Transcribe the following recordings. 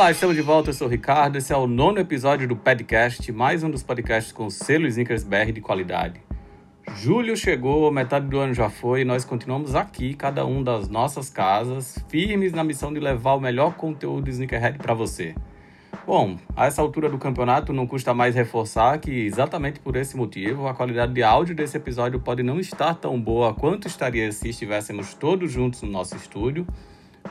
Olá, estamos de volta. Eu sou o Ricardo. Esse é o nono episódio do podcast, mais um dos podcasts com selo Snickers BR de qualidade. Julho chegou, metade do ano já foi e nós continuamos aqui, cada um das nossas casas, firmes na missão de levar o melhor conteúdo Sneakerhead para você. Bom, a essa altura do campeonato não custa mais reforçar que, exatamente por esse motivo, a qualidade de áudio desse episódio pode não estar tão boa quanto estaria se estivéssemos todos juntos no nosso estúdio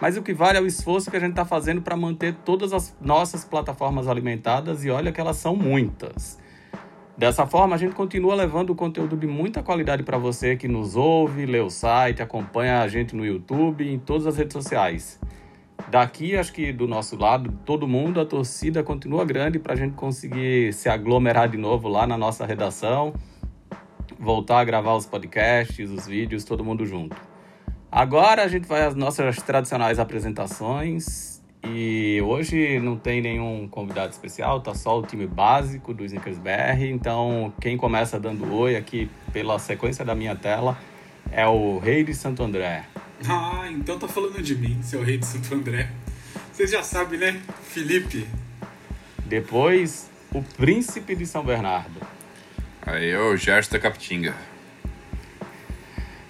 mas o que vale é o esforço que a gente está fazendo para manter todas as nossas plataformas alimentadas e olha que elas são muitas. Dessa forma, a gente continua levando conteúdo de muita qualidade para você que nos ouve, lê o site, acompanha a gente no YouTube e em todas as redes sociais. Daqui, acho que do nosso lado, todo mundo, a torcida continua grande para a gente conseguir se aglomerar de novo lá na nossa redação, voltar a gravar os podcasts, os vídeos, todo mundo junto. Agora a gente vai às nossas tradicionais apresentações e hoje não tem nenhum convidado especial, tá só o time básico do Snickers BR. Então, quem começa dando oi aqui pela sequência da minha tela é o Rei de Santo André. Ah, então tá falando de mim, seu Rei de Santo André. Vocês já sabem, né? Felipe. Depois, o Príncipe de São Bernardo. Aí, o Gerson da Capitinga.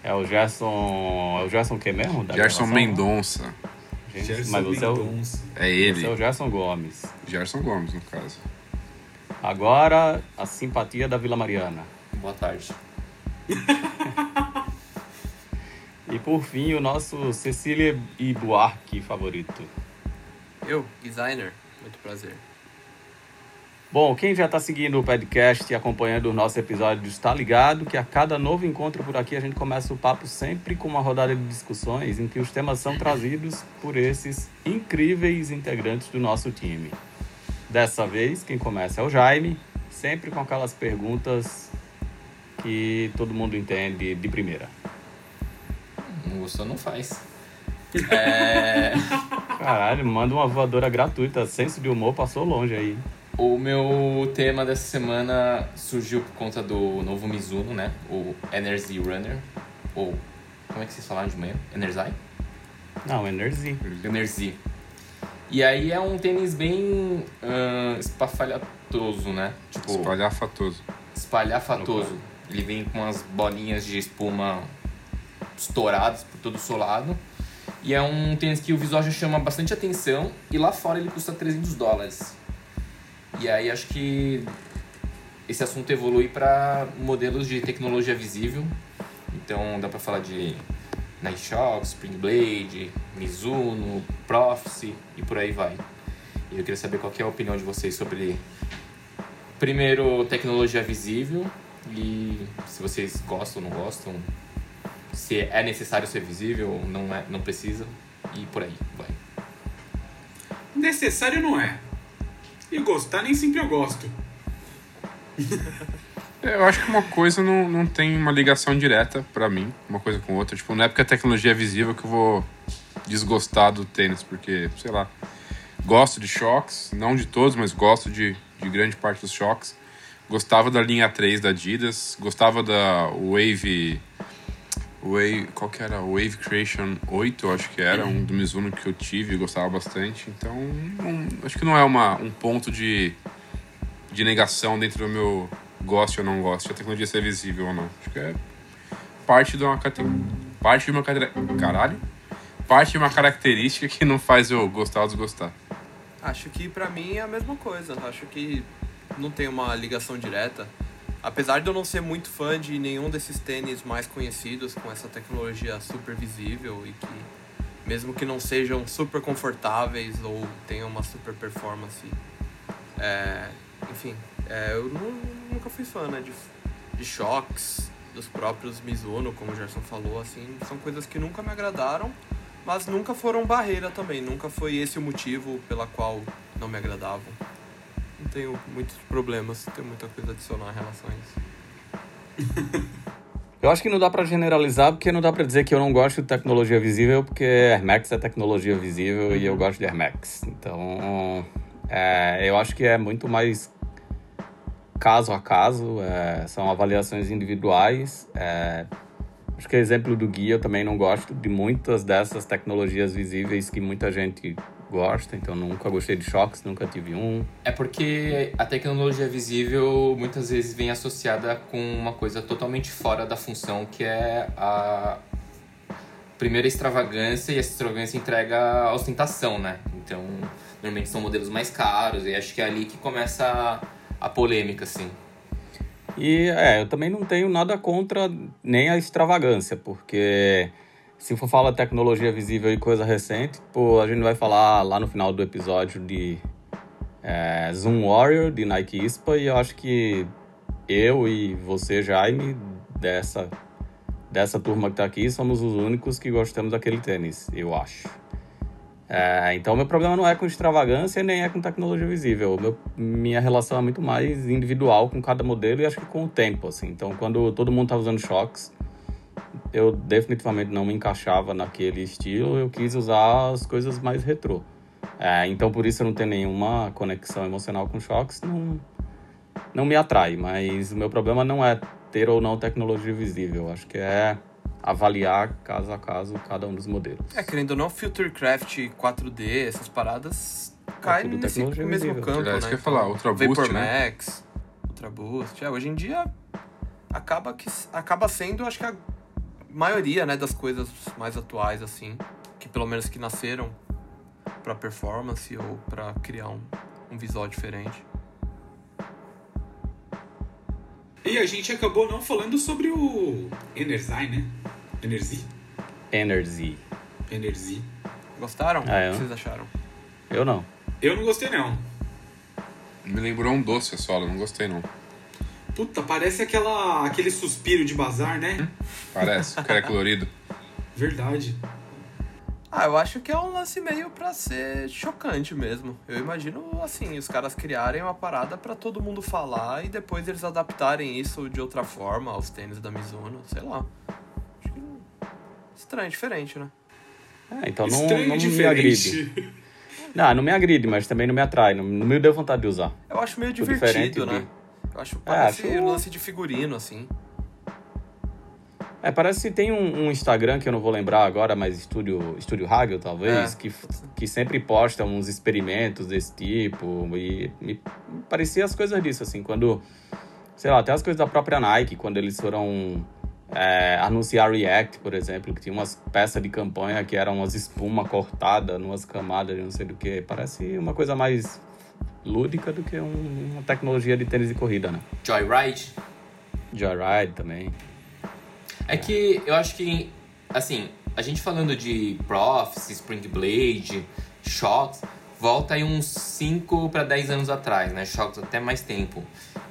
É o Gerson. É o Gerson o que mesmo? Da Gerson gravação? Mendonça. Gente, Gerson mas você é, o, Mendonça. É você ele. é o Gerson Gomes. Gerson Gomes, no caso. Agora, a simpatia da Vila Mariana. Boa tarde. E por fim, o nosso Cecília e Buarque favorito. Eu, designer. Muito prazer. Bom, quem já está seguindo o podcast e acompanhando o nosso episódio está ligado que a cada novo encontro por aqui a gente começa o papo sempre com uma rodada de discussões em que os temas são trazidos por esses incríveis integrantes do nosso time. Dessa vez, quem começa é o Jaime, sempre com aquelas perguntas que todo mundo entende de primeira. Não gostou, não faz. É, Caralho, manda uma voadora gratuita, senso de humor passou longe aí. O meu tema dessa semana surgiu por conta do novo Mizuno, né? O Energy Runner. Ou, como é que vocês falaram de manhã? Energy? Não, Energy. Energy. E aí é um tênis bem ah, espafalhatoso, né? Tipo, Espalhafatoso. espalhafatoso. Ele vem com umas bolinhas de espuma estouradas por todo o solado. E é um tênis que o visual já chama bastante atenção. E lá fora ele custa 300 dólares. E aí acho que esse assunto evolui para modelos de tecnologia visível. Então dá para falar de Night Shock, Spring Blade, Mizuno, Prophecy e por aí vai. E eu queria saber qual que é a opinião de vocês sobre primeiro tecnologia visível e se vocês gostam ou não gostam, se é necessário ser visível ou não é, não precisa e por aí vai. Necessário não é. E gostar nem sempre eu gosto. É, Eu acho que uma coisa não, não tem uma ligação direta pra mim, uma coisa com outra. Tipo, não é porque a tecnologia é visível que eu vou desgostar do tênis, porque, sei lá, gosto de choques, não de todos, mas gosto de, de grande parte dos choques. Gostava da linha 3 da Adidas, gostava da Wave. Wave. Qual que era? Wave Creation 8, eu acho que era, um do Mizuno que eu tive e gostava bastante. Então, não- acho que não é uma, um ponto de, de negação dentro do meu goste ou não goste, a tecnologia ser visível ou não. Acho que é parte de uma categoria. Parte de uma Caralho? Parte de uma característica que não faz eu gostar ou desgostar. Acho que pra mim é a mesma coisa. Acho que não tenho uma ligação direta. Apesar de eu não ser muito fã de nenhum desses tênis mais conhecidos com essa tecnologia super visível e que mesmo que não sejam super confortáveis ou tenham uma super performance, é, enfim, é, eu nu- nunca fui fã né, de, de choques dos próprios Mizuno, como o Gerson falou, assim, são coisas que nunca me agradaram, mas nunca foram barreira também, nunca foi esse o motivo pela qual não me agradavam. Tenho muitos problemas, tenho muita coisa a adicionar em relação a isso. Eu acho que não dá pra generalizar, porque não dá pra dizer que eu não gosto de tecnologia visível, porque Air Max é tecnologia visível e eu gosto de Air Max. Então, é, eu acho que é muito mais caso a caso, é, são avaliações individuais. é, acho que exemplo do guia eu também não gosto de muitas dessas tecnologias visíveis que muita gente gosta, então nunca gostei de choques, nunca tive um. É porque a tecnologia visível muitas vezes vem associada com uma coisa totalmente fora da função, que é a primeira extravagância, e essa extravagância entrega a ostentação, né? Então, normalmente são modelos mais caros, e acho que é ali que começa a, a polêmica, assim. E é, eu também não tenho nada contra nem a extravagância, porque se for falar tecnologia visível e coisa recente, pô, a gente vai falar lá no final do episódio de é, Zoom Warrior, de Nike ISPA, e eu acho que eu e você, Jaime, dessa, dessa turma que tá aqui, somos os únicos que gostamos daquele tênis, eu acho. É, então, meu problema não é com extravagância nem é com tecnologia visível. Meu, minha relação é muito mais individual com cada modelo e acho que com o tempo, assim. Então, quando todo mundo tá usando shocks, eu definitivamente não me encaixava naquele estilo. Eu quis usar as coisas mais retrô. É, então, por isso eu não tenho nenhuma conexão emocional com shocks. Não, não me atrai. Mas o meu problema não é ter ou não tecnologia visível. Acho que é avaliar caso a caso cada um dos modelos. É, querendo ou não, Futurecraft 4D, essas paradas caem tudo nesse mesmo visível. campo, É, né? isso que eu ia falar, Ultra Boost, Vapor né? Max, Ultra Boost. É, hoje em dia acaba, que, acaba sendo, acho que a maioria né, das coisas mais atuais, assim, que pelo menos que nasceram pra performance ou pra criar um, um visual diferente. E a gente acabou não falando sobre o Energy, né? Energy. Energy. Energy. Gostaram? Ah, é? O que vocês acharam? Eu não. Eu não gostei, não. Me lembrou um doce a sola, não gostei não. Puta, parece aquela, aquele suspiro de bazar, né? Parece, o cara é colorido. Verdade. Ah, eu acho que é um lance meio pra ser chocante mesmo. Eu imagino, assim, os caras criarem uma parada pra todo mundo falar e depois eles adaptarem isso de outra forma aos tênis da Mizuno, sei lá. Acho que estranho, diferente, né? É, então não, Estranho não e me agride. Não, não me agride, mas também não me atrai. Não, não me deu vontade de usar. Eu acho meio divertido, diferente né? de- Eu acho parece acho- lance de figurino, assim. É, parece que tem um, um Instagram que eu não vou lembrar agora, mas Estúdio, Estúdio Hagel, talvez, É. que, que sempre posta uns experimentos desse tipo. E me parecia as coisas disso, assim, quando. Sei lá, até as coisas da própria Nike, quando eles foram é, anunciar React, por exemplo, que tinha umas peças de campanha que eram umas espuma cortada, numas camadas de não sei do que. Parece uma coisa mais lúdica do que um- uma tecnologia de tênis de corrida, né? Joyride. Joyride também. É que eu acho que, assim, a gente falando de Profs, Spring Blade, Shocks, volta aí uns 5 para 10 anos atrás, né? Shocks até mais tempo.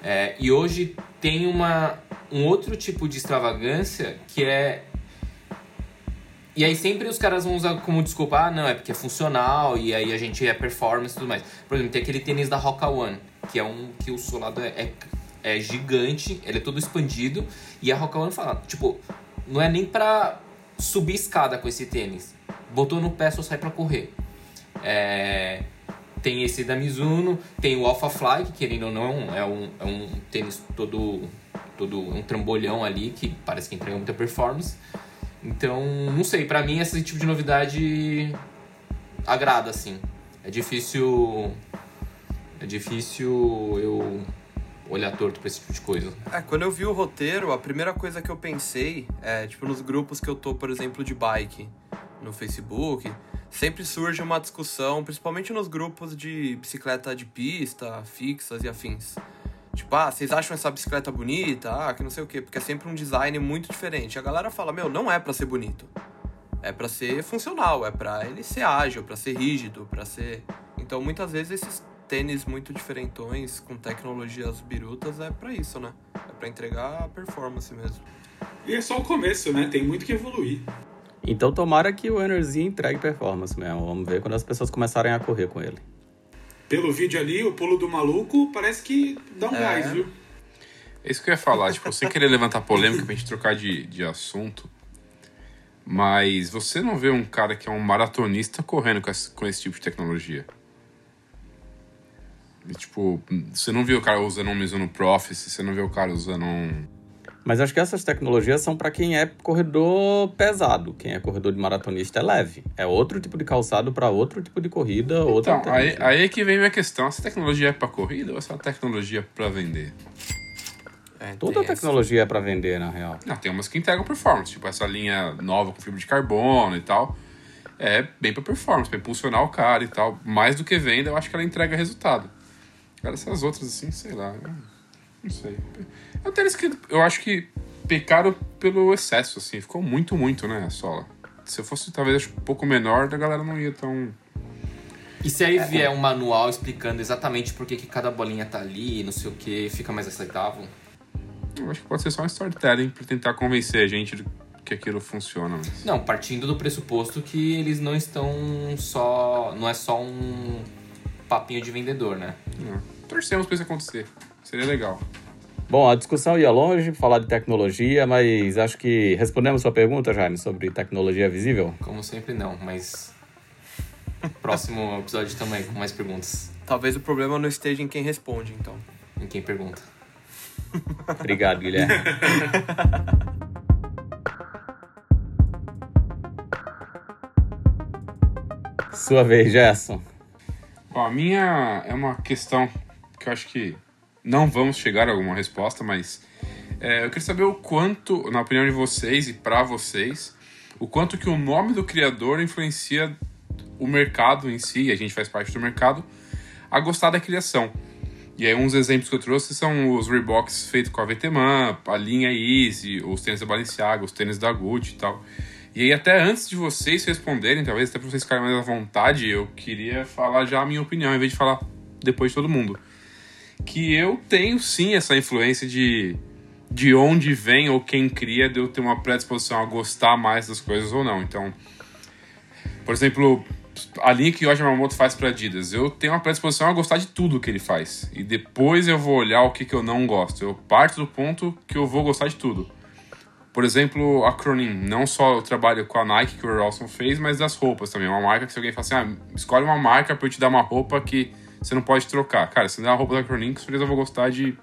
É, e hoje tem uma, um outro tipo de extravagância que é. E aí sempre os caras vão usar como desculpa, ah, não, é porque é funcional, e aí a gente é performance e tudo mais. Por exemplo, tem aquele tênis da Roca One, que é um que o solado é, é, é gigante, ele é todo expandido, e a Roca One fala, tipo, não é nem pra subir escada com esse tênis. Botou no pé, só sai pra correr. É, tem esse da Mizuno, tem o Alpha Fly, que querendo ou não, é um, é um tênis todo, todo um trambolhão ali, que parece que entrega muita performance. Então, não sei, pra mim esse tipo de novidade agrada, assim. É difícil. É difícil eu olhar torto pra esse tipo de coisa. É, quando eu vi o roteiro, a primeira coisa que eu pensei é, tipo, nos grupos que eu tô, por exemplo, de bike no Facebook, sempre surge uma discussão, principalmente nos grupos de bicicleta de pista, fixas e afins. Tipo, ah, vocês acham essa bicicleta bonita? Ah, que não sei o quê, porque é sempre um design muito diferente. A galera fala, meu, não é para ser bonito. É para ser funcional, é para ele ser ágil, para ser rígido, para ser. Então, muitas vezes esses tênis muito diferentões com tecnologias birutas é para isso, né? É para entregar a performance mesmo. E é só o começo, né? Tem muito que evoluir. Então tomara que o Energy entregue performance mesmo. Vamos ver quando as pessoas começarem a correr com ele. Pelo vídeo ali, o pulo do maluco parece que dá um É. gás, viu? É isso que eu ia falar, tipo, sem querer levantar polêmica pra gente trocar de, de assunto. Mas você não vê um cara que é um maratonista correndo com esse, com esse tipo de tecnologia. E, tipo, você não vê o cara usando um Mizuno Prophecy, você não vê o cara usando um... Mas acho que essas tecnologias são para quem é corredor pesado. Quem é corredor de maratonista é leve. É outro tipo de calçado para outro tipo de corrida, outra Então, aí, aí é que vem minha questão. Essa tecnologia é pra corrida ou essa tecnologia é pra vender? É, Toda essa. tecnologia é para vender, na real. Ah, tem umas que entregam performance, tipo essa linha nova com fibra de carbono e tal. É bem pra performance, pra impulsionar o cara e tal. Mais do que venda, eu acho que ela entrega resultado. Agora, essas outras, assim, sei lá. eu Não sei. É um tênis que eu acho que pecaram pelo excesso, assim. Ficou muito, muito, né, a sola. Se eu fosse, talvez, acho, um pouco menor, a galera não ia tão. E se aí vier um manual explicando exatamente por que, que cada bolinha tá ali, não sei o que, fica mais aceitável? Eu acho que pode ser só um storytelling pra tentar convencer a gente de que aquilo funciona. Mas... Não, partindo do pressuposto que eles não estão só. Não é só um papinho de vendedor, né? Não. Torcemos pra isso acontecer. Seria legal. Bom, a discussão ia longe, falar de tecnologia, mas acho que respondemos sua pergunta, Jaime, sobre tecnologia visível. Como sempre, não, mas. Próximo episódio também, com mais perguntas. Talvez o problema não esteja em quem responde, então. Em quem pergunta. Obrigado, Guilherme. Sua vez, Gerson. Bom, a minha é uma questão que eu acho que não vamos chegar a alguma resposta, mas é, eu queria saber o quanto, na opinião de vocês e pra vocês, o quanto que o nome do criador influencia o mercado em si, a gente faz parte do mercado, a gostar da criação. E aí uns exemplos que eu trouxe são os Reeboks feitos com a VTman, a linha Easy, os tênis da Balenciaga, os tênis da Gucci e tal. E aí até antes de vocês responderem, talvez até pra vocês ficarem mais à vontade, eu queria falar já a minha opinião, em vez de falar depois de todo mundo. Que eu tenho sim essa influência de, de onde vem ou quem cria, de eu ter uma predisposição a gostar mais das coisas ou não. Então, por exemplo, a linha que o Yoji Yamamoto faz para Adidas, eu tenho uma predisposição a gostar de tudo que ele faz. E depois eu vou olhar o que, que eu não gosto. Eu parto do ponto que eu vou gostar de tudo. Por exemplo, a Cronin, não só o trabalho com a Nike que o Rawson fez, mas das roupas também. Uma marca que se alguém fala assim, ah, escolhe uma marca para eu te dar uma roupa que você não pode trocar. Cara, se me der uma roupa da Cronin, com certeza eu vou gostar de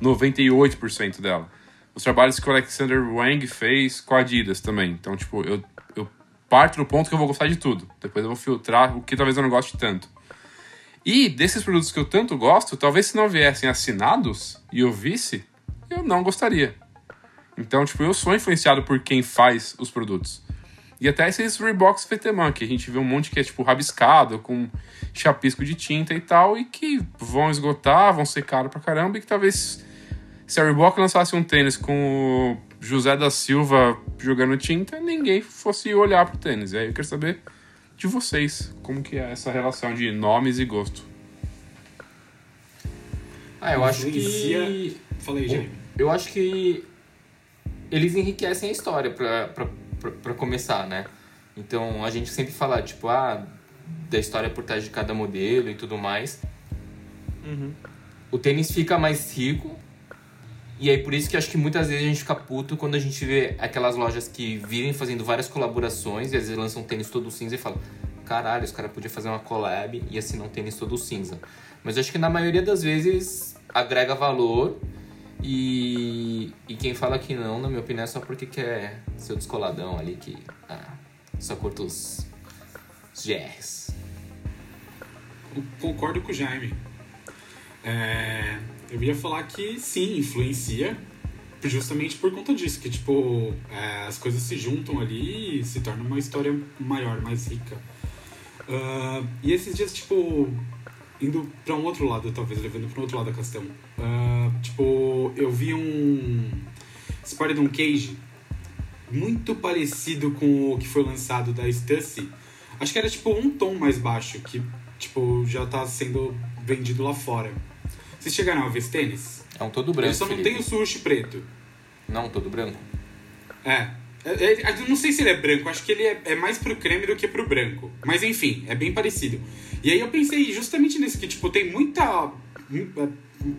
98% dela. Os trabalhos que o Alexander Wang fez com a Adidas também. Então, tipo, eu, eu parto do ponto que eu vou gostar de tudo. Depois eu vou filtrar o que talvez eu não goste tanto. E desses produtos que eu tanto gosto, talvez se não viessem assinados e eu visse, eu não gostaria. Então, tipo, eu sou influenciado por quem faz os produtos. E até esses Reeboks VTman, que a gente vê um monte que é, tipo, rabiscado, com chapisco de tinta e tal, e que vão esgotar, vão ser caro pra caramba, e que talvez se a Reebok lançasse um tênis com o José da Silva jogando tinta, ninguém fosse olhar pro tênis. E aí eu quero saber de vocês, como que é essa relação de nomes e gosto. Ah, eu acho que. Falei. Eu acho que eles enriquecem a história pra começar, né? Então a gente sempre fala, tipo, ah, da história por trás de cada modelo e tudo mais. O tênis fica mais rico. E aí por isso que acho que muitas vezes a gente fica puto quando a gente vê aquelas lojas que virem fazendo várias colaborações e às vezes lançam tênis todo cinza e fala caralho, os caras podiam fazer uma collab e assinar um tênis todo cinza. Mas acho que na maioria das vezes agrega valor e, e quem fala que não, na minha opinião, é só porque quer ser o descoladão ali que ah, só curta os, os GRs. Concordo com o Jaime. É, eu ia falar que sim, influencia, justamente por conta disso, que tipo, é, as coisas se juntam ali e se torna uma história maior, mais rica. Uh, e esses dias, tipo, indo para um outro lado, talvez, levando para um outro lado da questão. Uh, tipo, eu vi um Spider-Man Cage muito parecido com o que foi lançado da Stussy. Acho que era tipo um tom mais baixo, que tipo já tá sendo vendido lá fora. Vocês chegaram a ver esse tênis? É um todo branco. Eu só não Felipe. tenho o sushi preto. Não, todo branco. É. É, é, Eu não sei se ele é branco, acho que ele é, é mais pro creme do que pro branco. Mas enfim, é bem parecido. E aí eu pensei justamente nisso, que tipo, tem muita. mu-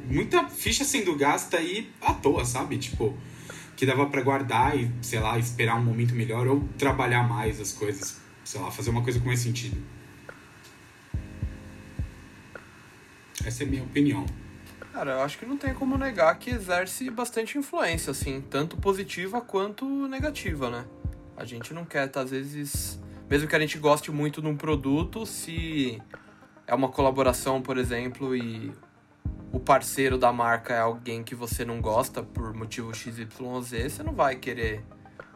muita ficha sendo gasta aí à toa, sabe? Tipo, que dava pra guardar e, sei lá, esperar um momento melhor ou trabalhar mais as coisas. Sei lá, fazer uma coisa com mais sentido. Essa é a minha opinião. Cara, eu acho que não tem como negar que exerce bastante influência, assim, tanto positiva quanto negativa, né? A gente não quer, tá, às vezes, mesmo que a gente goste muito de um produto, se é uma colaboração, por exemplo, e o parceiro da marca é alguém que você não gosta por motivo XYZ, você não vai querer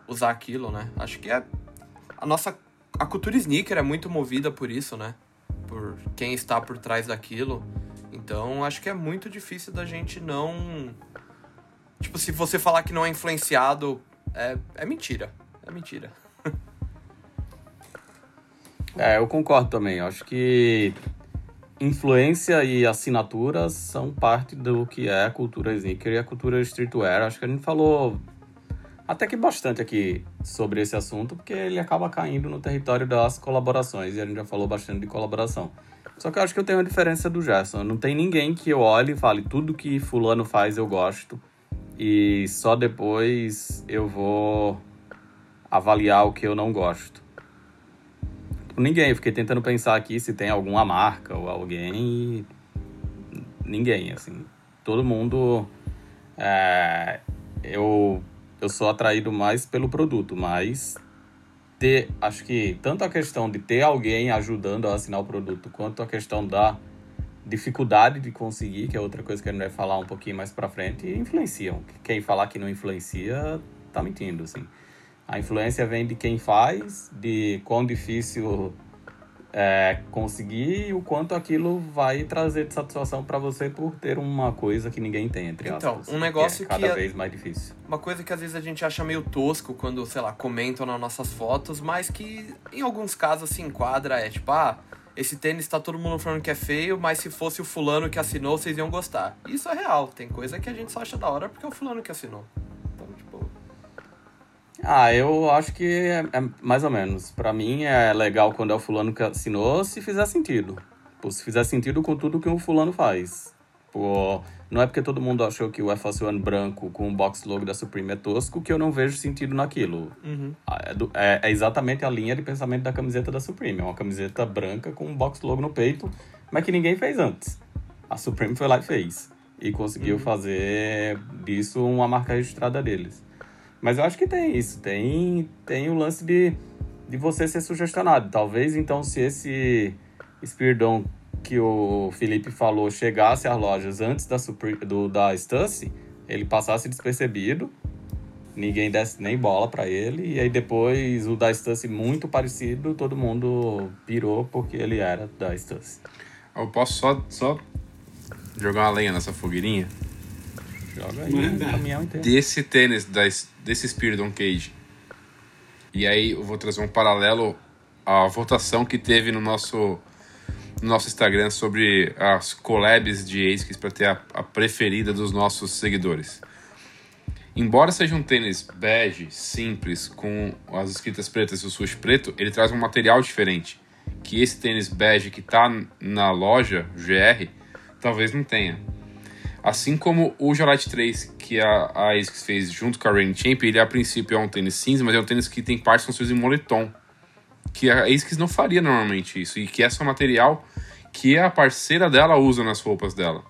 usar aquilo, né? Acho que é a nossa a cultura sneaker é muito movida por isso, né? Por quem está por trás daquilo. Então, acho que é muito difícil da gente não. Tipo, se você falar que não é influenciado, é, é mentira. É mentira. É, eu concordo também. Acho que influência e assinaturas são parte do que é a cultura sneaker e a cultura streetwear. Acho que a gente falou até que bastante aqui sobre esse assunto, porque ele acaba caindo no território das colaborações e a gente já falou bastante de colaboração. Só que eu acho que eu tenho uma diferença do Gerson. Não tem ninguém que eu olhe e fale tudo que fulano faz eu gosto e só depois eu vou avaliar o que eu não gosto. Tipo, ninguém. Eu fiquei tentando pensar aqui se tem alguma marca ou alguém e ninguém, assim. Todo mundo. é, eu, eu sou atraído mais pelo produto, mas ter, acho que tanto a questão de ter alguém ajudando a assinar o produto, quanto a questão da dificuldade de conseguir, que é outra coisa que a gente vai falar um pouquinho mais pra frente, influenciam. Quem falar que não influencia, tá mentindo, assim. A influência vem de quem faz, de quão difícil é conseguir e o quanto aquilo vai trazer de satisfação pra você por ter uma coisa que ninguém tem, entre Então, aspas. um negócio que é que cada é- vez mais difícil. Uma coisa que às vezes a gente acha meio tosco quando, sei lá, comentam nas nossas fotos, mas que em alguns casos se enquadra é tipo, ah, esse tênis tá todo mundo falando que é feio, mas se fosse o fulano que assinou, vocês iam gostar. Isso é real, tem coisa que a gente só acha da hora porque é o fulano que assinou. Ah, eu acho que é, é mais ou menos. Pra mim é legal quando é o fulano que assinou, se fizer sentido. Pô, se fizer sentido com tudo que o fulano faz. Pô, não é porque todo mundo achou que o Force One branco com o box logo da Supreme é tosco que eu não vejo sentido naquilo. Ah, É, do- é- é exatamente a linha de pensamento da camiseta da Supreme. É uma camiseta branca com um box logo no peito, mas que ninguém fez antes. A Supreme foi lá e fez. E conseguiu fazer disso uma marca registrada deles. Mas eu acho que tem isso. Tem, tem o lance de, de você ser sugestionado. Talvez, então, se esse Spiridon que o Felipe falou chegasse às lojas antes da, do, da Stussy, ele passasse despercebido, ninguém desse nem bola pra ele, e aí depois o da Stussy muito parecido, todo mundo pirou porque ele era da Stussy. Eu posso só, só jogar uma lenha nessa fogueirinha? Joga aí Manda. um caminhão inteiro. Desse tênis, desse Spiridon Cage. E aí eu vou trazer um paralelo à votação que teve no nosso, no nosso Instagram sobre as collabs de ASICS para ter a, a preferida dos nossos seguidores. Embora seja um tênis bege, simples, com as escritas pretas e o swoosh preto, ele traz um material diferente. Que esse tênis bege que tá na loja, GR, talvez não tenha. Assim como o Jorite 3, que a, a ASICS fez junto com a Rain Champ, ele a princípio é um tênis cinza, mas é um tênis que tem partes construídas em moletom. Que a ASICS não faria normalmente isso. E que esse é um material que a parceira dela usa nas roupas dela.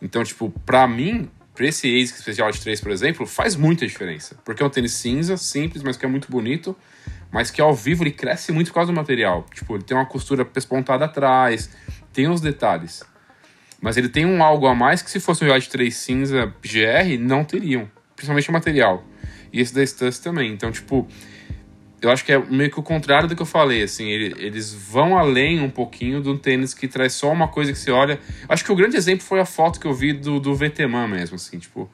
Então, tipo, pra mim, pra esse ASICS Special 3, por exemplo, faz muita diferença. Porque é um tênis cinza, simples, mas que é muito bonito. Mas que ao vivo ele cresce muito por causa do material. Tipo, ele tem uma costura pespontada atrás, tem os detalhes. Mas ele tem um algo a mais que se fosse um Yacht 3 cinza GR, não teriam. principalmente o material. E esse da Stance também. Então, tipo, eu acho que é meio que o contrário do que eu falei, assim, ele, eles vão além um pouquinho do tênis que traz só uma coisa que você olha. Acho que o grande exemplo foi a foto que eu vi do, do VTman mesmo, assim, tipo,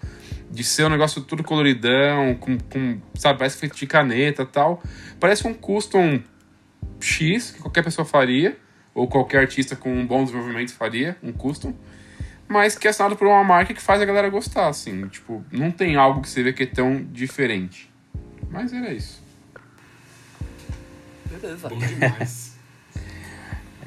de ser um negócio tudo coloridão, com, com sabe, parece feito de caneta tal. Parece um custom X que qualquer pessoa faria, ou qualquer artista com um bom desenvolvimento faria, um custom. Mas que é assinado por uma marca que faz a galera gostar, assim. Tipo, não tem algo que você vê que é tão diferente. Mas era isso. Beleza. Bom demais.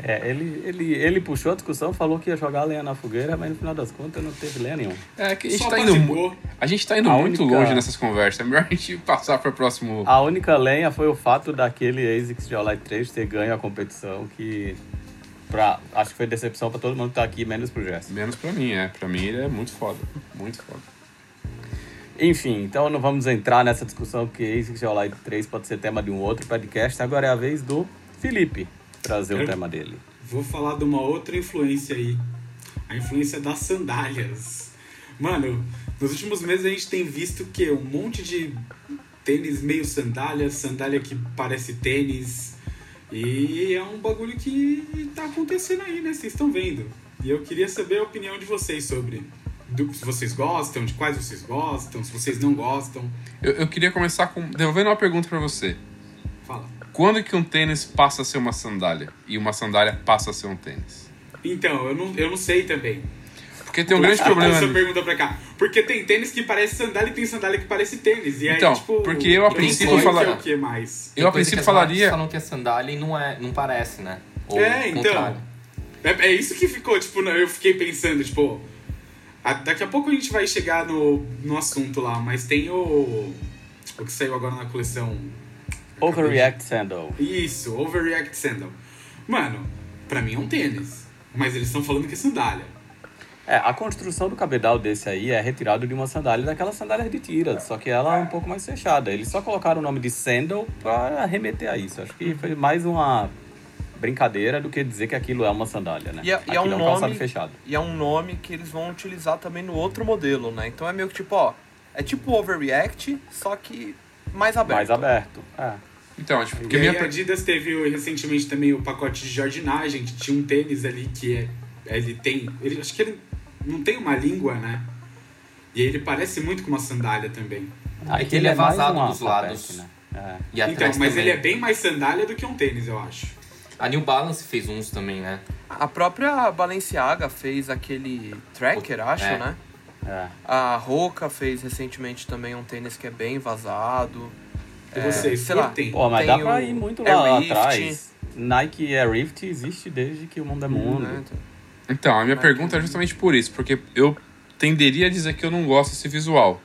É, ele, ele, ele puxou a discussão, falou que ia jogar lenha na fogueira, mas no final das contas não teve lenha nenhuma. É que a gente Só tá indo, a gente tá indo A muito única- longe nessas conversas. É melhor a gente passar para o próximo. A única lenha foi o fato daquele ASICS Geolite 3 ter ganho a competição, que pra, acho que foi decepção pra todo mundo que tá aqui, menos pro Gerson. Menos pra mim, é. Pra mim ele é muito foda. Muito foda. Enfim, então não vamos entrar nessa discussão, porque ASICS Geolite 3 pode ser tema de um outro podcast. Agora é a vez do Felipe trazer o Eu- tema dele. Vou falar de uma outra influência aí. A influência das sandálias. Mano, nos últimos meses a gente tem visto que um monte de tênis meio sandália, sandália que parece tênis. E é um bagulho que tá acontecendo aí, né? Vocês estão vendo. E eu queria saber a opinião de vocês sobre. Do, se vocês gostam, de quais vocês gostam, se vocês não gostam. Eu, eu queria começar com. devolvendo uma pergunta pra você. Fala. Quando que um tênis passa a ser uma sandália? E uma sandália passa a ser um tênis? Então, eu não, eu não sei também. Porque tem um grande problema. Essa pergunta pra cá. Porque tem tênis que parece sandália e tem sandália que parece tênis. E aí, Então, tipo, porque eu, a não princípio, sei fala- que é o que mais. Eu, a princípio, falaria- falam que é sandália e não, é, não parece, né? Ou É, então. É, é isso que ficou, tipo, eu fiquei pensando, tipo. a- daqui a pouco a gente vai chegar no, no assunto lá, mas tem o. O que saiu agora na coleção. Overreact Sandal. Isso, Overreact Sandal. Mano, pra mim é um tênis. Mas eles estão falando que é sandália. É, a construção do cabedal desse aí é retirado de uma sandália daquelas sandálias de tira, só que ela é um pouco mais fechada. Eles só colocaram o nome de sandal para remeter a isso. Acho que foi mais uma brincadeira do que dizer que aquilo é uma sandália, né? E é- e é um um calçado nome- fechado. E é um nome que eles vão utilizar também no outro modelo, né? Então é meio que tipo, ó, é tipo Overreact, só que mais aberto. Mais aberto. É. Então, tipo, porque e minha. a Adidas teve recentemente também o pacote de jardinagem, que tinha um tênis ali que é, ele tem. Ele, acho que ele não tem uma língua, né? E ele parece muito com uma sandália também. É que ele é mais vazado uma dos lados. Né? É. E atrás Então, mas também. ele é bem mais sandália do que um tênis, eu acho. A New Balance fez uns também, né? A própria Balenciaga fez aquele tracker, acho, É. né? É. A Roca fez recentemente também um tênis que é bem vazado. E vocês, sei lá. curtem? Pô, mas Tem dá pra o ir muito lá, Rift. atrás. Nike Air Rift existe desde que o mundo é mundo. né? Então, a minha pergunta é justamente por isso, porque eu tenderia a dizer que eu não gosto desse visual.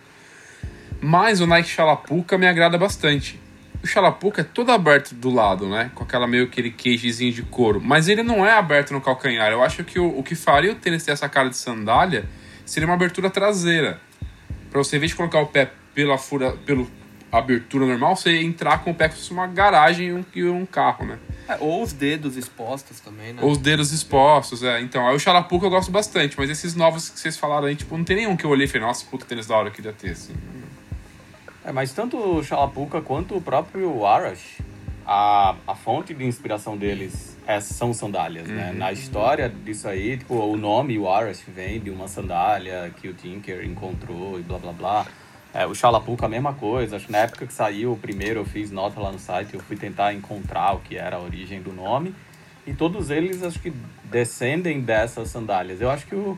Mas o Nike Chalapuca me agrada bastante. O Chalapuca é todo aberto do lado, né? Com aquela meio aquele queijezinho de couro. Mas ele não é aberto no calcanhar. Eu acho que o, o que faria o tênis ter essa cara de sandália seria uma abertura traseira. Pra você, em vez de colocar o pé pela fura, pelo abertura normal, você entrar com o pé como se fosse uma garagem e um, e um carro, né? É, ou os dedos expostos também, né? Ou os dedos expostos, é. Então, aí o Chalapuca eu gosto bastante, mas esses novos que vocês falaram aí, tipo, não tem nenhum que eu olhei e falei, nossa, puta tênis da hora que queria ter, assim. É, mas tanto o Chalapuca quanto o próprio Arash, a, a fonte de inspiração deles é, são sandálias, né? Na história disso aí, tipo, o nome, o Arash, vem de uma sandália que o Tinker encontrou e blá blá blá. É, o Chalapuca, a mesma coisa. Acho que na época que saiu o primeiro, eu fiz nota lá no site, eu fui tentar encontrar o que era a origem do nome. E todos eles, acho que descendem dessas sandálias. Eu acho que o,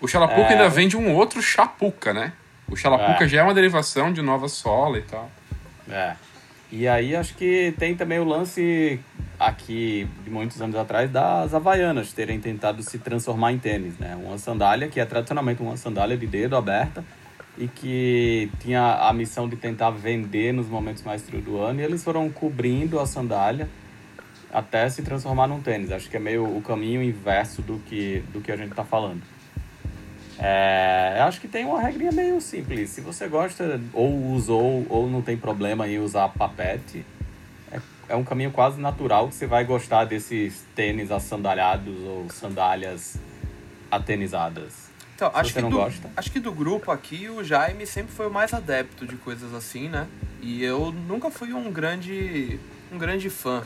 O Chalapuca É. ainda vem de um outro Chapuca, né? O Chalapuca É. já é uma derivação de Nova Sola e tal. É. E aí acho que tem também o lance aqui de muitos anos atrás das Havaianas terem tentado se transformar em tênis, né? Uma sandália que é tradicionalmente uma sandália de dedo aberta e que tinha a missão de tentar vender nos momentos mais frios do ano e eles foram cobrindo a sandália até se transformar num tênis. Acho que é meio o caminho inverso do que, do que a gente está falando. É, acho que tem uma regrinha meio simples. Se você gosta, ou usou, ou não tem problema em usar papete, é, é um caminho quase natural que você vai gostar desses tênis assandalhados ou sandálias atenizadas. Então, Se acho você que, não do, gosta. acho que do grupo aqui, o Jaime sempre foi o mais adepto de coisas assim, né? E eu nunca fui um grande, um grande fã.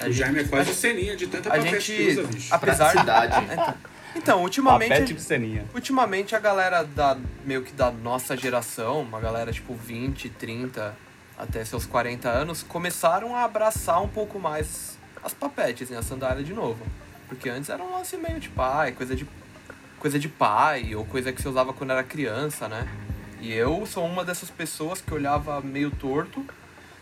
A O Jaime é gente- quase a- ceninha de tanta a gente, usa, bicho. apesar Praticidade. Então, então, ultimamente, Papete de ceninha. ultimamente a galera da meio que da nossa geração, uma galera tipo 20, 30 até seus 40 anos, começaram a abraçar um pouco mais as papetes, né, a sandália de novo. Porque antes era um lance meio de pai, coisa de coisa de pai ou coisa que você usava quando era criança, né? E eu sou uma dessas pessoas que olhava meio torto,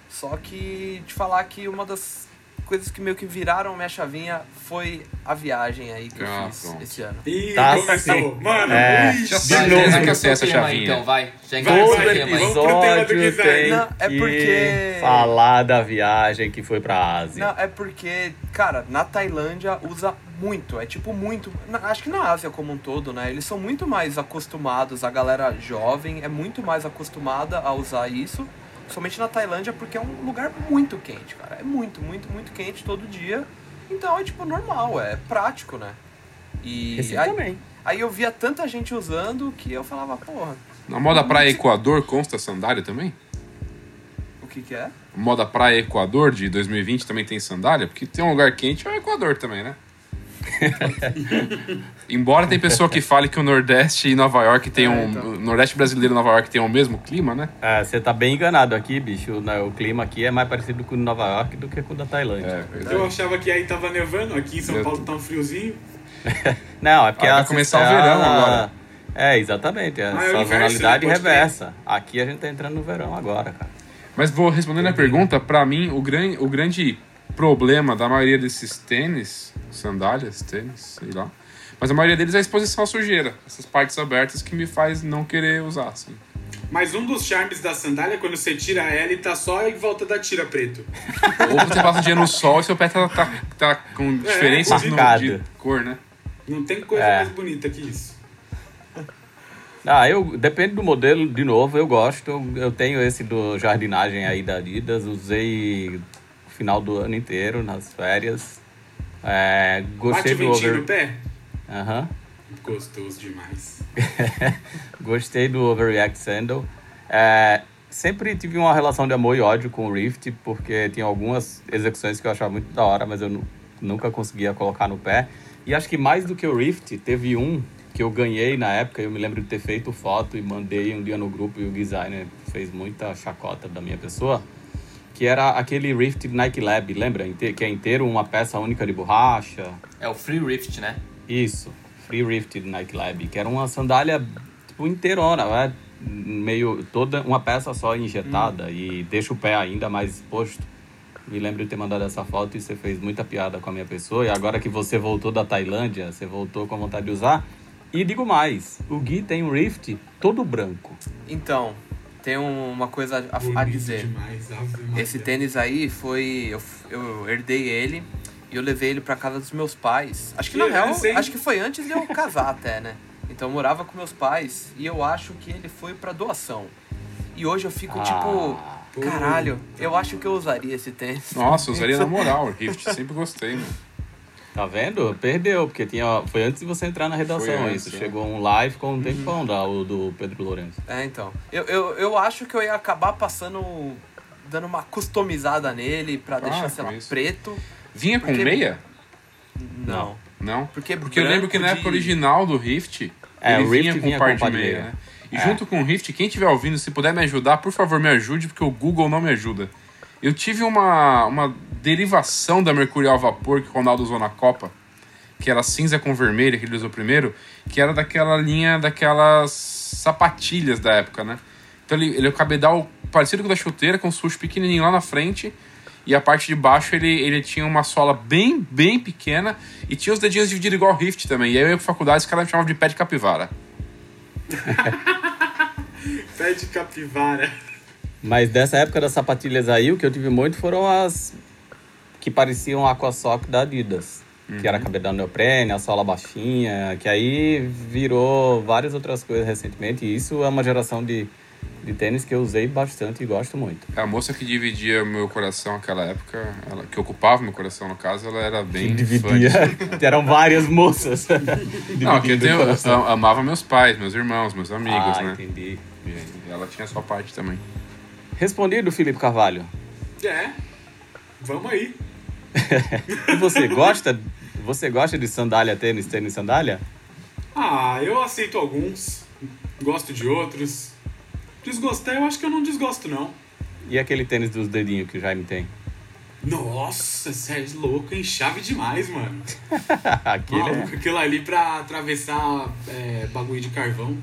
só que de falar que uma das coisas que meio que viraram minha chavinha foi a viagem aí que Ah, eu fiz pronto. esse ano. Ih, Tá começou. sim. Mano, É. Já De novo. que eu sei essa aí, chavinha. então, vai. Já Todo vai, tema aí. vamos pro tema do tem Não, é que porque- falar da viagem que foi pra Ásia. Não, é porque, cara, na Tailândia usa muito, é tipo muito. na- acho que na Ásia como um todo, né? Eles são muito mais acostumados, a galera jovem é muito mais acostumada a usar isso, somente na Tailândia, porque é um lugar muito quente, cara. É muito, muito, muito quente todo dia. Então é tipo normal, é prático, né? E Esse aí, também. aí eu via tanta gente usando que eu falava, porra, Na moda praia Equador consta sandália também? o que que é? Moda praia Equador de 2020 também tem sandália? Porque tem um lugar quente é o Equador também, né? Embora tem pessoa que fale que o Nordeste e Nova York tem É, um. então. O Nordeste brasileiro e Nova York tem o mesmo clima, né? É, você tá bem enganado aqui, bicho. né, O clima aqui é mais parecido com o de Nova York do que com o da Tailândia. verdade. Eu achava que aí tava nevando, aqui em São Eu- Paulo tá um friozinho. Não, é porque Ah, vai a- começar o a- verão agora. É, exatamente. É Ah, é o inverso, sazonalidade reversa. Aqui a gente tá entrando no verão agora, cara. Mas vou respondendo a pergunta, pra mim, o, gran, o grande problema da maioria desses tênis, sandálias, tênis, sei lá. Mas a maioria deles é a exposição à sujeira. Essas partes abertas que me faz não querer usar, assim. Mas um dos charmes da sandália é quando você tira ela e tá só em volta da tira preto. Ou você passa o dia no sol e seu pé tá, tá, tá com diferenças no, marcado. de cor, né? Não tem coisa É. mais bonita que isso. Ah, eu depende do modelo, de novo, eu gosto. Eu, tenho esse do jardinagem aí da Adidas, usei final do ano inteiro nas férias. É, gostei Bate do ventinho no over... pé? Aham. Gostoso demais. Gostei do Overreact Sandal. É, sempre tive uma relação de amor e ódio com o Rift, porque tinha algumas execuções que eu achava muito da hora, mas eu nu- nunca conseguia colocar no pé. E acho que mais do que o Rift, teve um que eu ganhei na época, eu me lembro de ter feito foto e mandei um dia no grupo e o designer fez muita chacota da minha pessoa, que era aquele Rift Nike Lab, lembra? Que é inteiro uma peça única de borracha. É o Free Rift, né? Isso, Free Rift Nike Lab, que era uma sandália tipo inteirona, né? meio toda uma peça só injetada e deixa o pé ainda mais exposto. Me lembro de ter mandado essa foto e você fez muita piada com a minha pessoa. E agora que você voltou da Tailândia, você voltou com vontade de usar. E digo mais, o Gui tem um Rift todo branco. Então, tem um- uma coisa a, a dizer. demais. Esse tênis aí foi. Eu, eu herdei ele e eu levei ele pra casa dos meus pais. Acho que na Que real, essa, hein? acho que foi antes de eu casar até, né? Então eu morava com meus pais e eu acho que ele foi pra doação. E hoje eu fico tipo, pô, caralho, tá eu acho que eu usaria esse tênis. Nossa, eu usaria na moral, o Rift. Sempre gostei, mano. Tá vendo? Perdeu, porque tinha, foi antes de você entrar na redação Foi antes, isso. é. Chegou um live com um tempão da, o do Pedro Lourenço. É, então. Eu, eu, eu acho que eu ia acabar passando. dando uma customizada nele pra deixar, sei lá, isso. preto. Vinha com Porque- meia? Não. Não? Porque, Porque eu lembro que na época de- original do Rift, É, ele o Rift vinha com vinha par com de par de meia, meia. né? E É. junto com o Rift, quem estiver ouvindo, se puder me ajudar, por favor, me ajude, porque o Google não me ajuda. Eu tive uma, uma derivação da Mercurial Vapor que o Ronaldo usou na Copa, que era cinza com vermelho, que ele usou primeiro, que era daquela linha, daquelas sapatilhas da época, né? Então ele, ele é o cabedal parecido com o da chuteira, com o sujo pequenininho lá na frente, e a parte de baixo ele, ele tinha uma sola bem, bem pequena, e tinha os dedinhos divididos igual o Rift também. E aí eu ia pra faculdade, os caras me chamavam de pé de capivara. Pé de capivara. Mas dessa época das sapatilhas aí, o que eu tive muito foram as que pareciam aquasock da Adidas. Que era cabedal neoprene, a sola baixinha, que aí virou várias outras coisas recentemente. E isso é uma geração de de tênis que eu usei bastante e gosto muito. A moça que dividia meu coração naquela época, ela, que ocupava meu coração no caso, ela era bem. Dividia. Eram várias moças. Não, que eu, eu amava meus pais, meus irmãos, meus amigos, ah, né? entendi. E ela tinha a sua parte também. Respondido, Felipe Carvalho. É. Vamos aí. E você gosta? Você gosta de sandália, tênis, tênis, sandália? Ah, eu aceito alguns. Gosto de outros. Desgostar, eu acho que eu não desgosto, não. E aquele tênis dos dedinhos que o Jaime tem? Nossa, Sérgio louco, hein? Chave demais, mano. aquele é... Maluco, aquilo ali pra atravessar é, bagulho de carvão.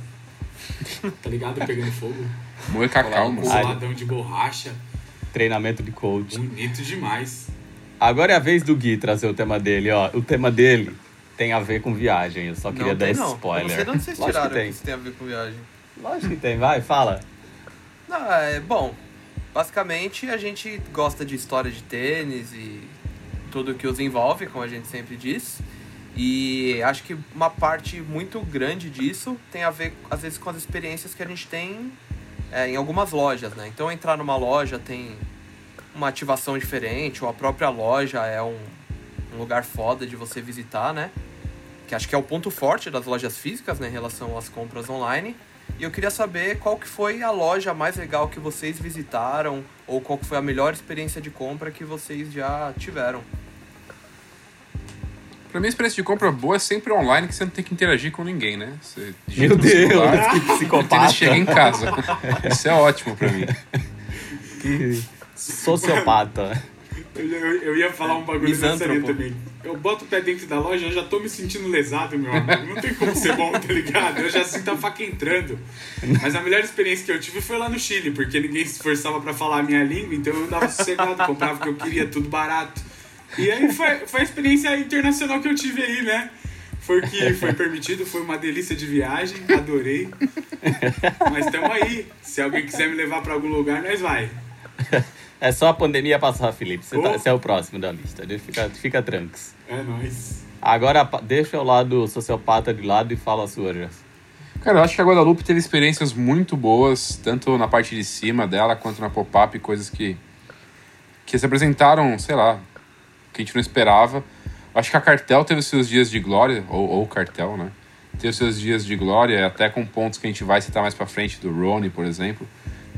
Tá ligado? Pegando fogo. Moe cacau, moço. Coladão de borracha. treinamento de coach. Bonito demais. Agora é a vez do Gui trazer o tema dele, ó. O tema dele tem a ver com viagem. Eu só queria não dar tem, esse não. spoiler. Eu não sei de onde vocês Lógico tiraram que que, tem. isso tem a ver com viagem. Lógico que tem, vai, fala. Não, é bom. Basicamente, a gente gosta de história de tênis e tudo que os envolve, como a gente sempre diz. E acho que uma parte muito grande disso tem a ver, às vezes, com as experiências que a gente tem é, em algumas lojas, né? Então, entrar numa loja tem uma ativação diferente, ou a própria loja é um, um lugar foda de você visitar, né? Que acho que é o ponto forte das lojas físicas, né, em relação às compras online. E eu queria saber qual que foi a loja mais legal que vocês visitaram, ou qual que foi a melhor experiência de compra que vocês já tiveram. Pra mim, a experiência de compra boa é sempre online, que você não tem que interagir com ninguém, né? Você Meu Deus, celular, que psicopata. chega em casa. Isso é ótimo pra mim. Que sociopata. Eu, eu- eu ia falar um bagulho nessa linha também. Eu boto o pé dentro da loja, eu já tô me sentindo lesado, meu amigo. Não tem como ser bom, tá ligado? Eu já sinto a faca entrando. Mas a melhor experiência que eu tive foi lá no Chile, porque ninguém se esforçava pra falar a minha língua, então eu andava sossegado, comprava o que eu queria, tudo barato. E aí foi, foi a experiência internacional que eu tive aí, né? Foi o que foi permitido, foi uma delícia de viagem, adorei. Mas estamos aí. Se alguém quiser me levar pra algum lugar, nós vai. É só a pandemia passar, Felipe. Você, tá- Oh. você é o próximo da lista. Fica, fica tranks. É nóis. Agora deixa o lado sociopata de lado e fala a sua, Jess. Cara, eu acho que a Guadalupe teve experiências muito boas, tanto na parte de cima dela quanto na pop-up, coisas que, que se apresentaram, sei lá, que a gente não esperava. Acho que a Cartel teve seus dias de glória, ou, ou Cartel, né? Teve seus dias de glória, até com pontos que a gente vai citar mais pra frente, do Rony, por exemplo.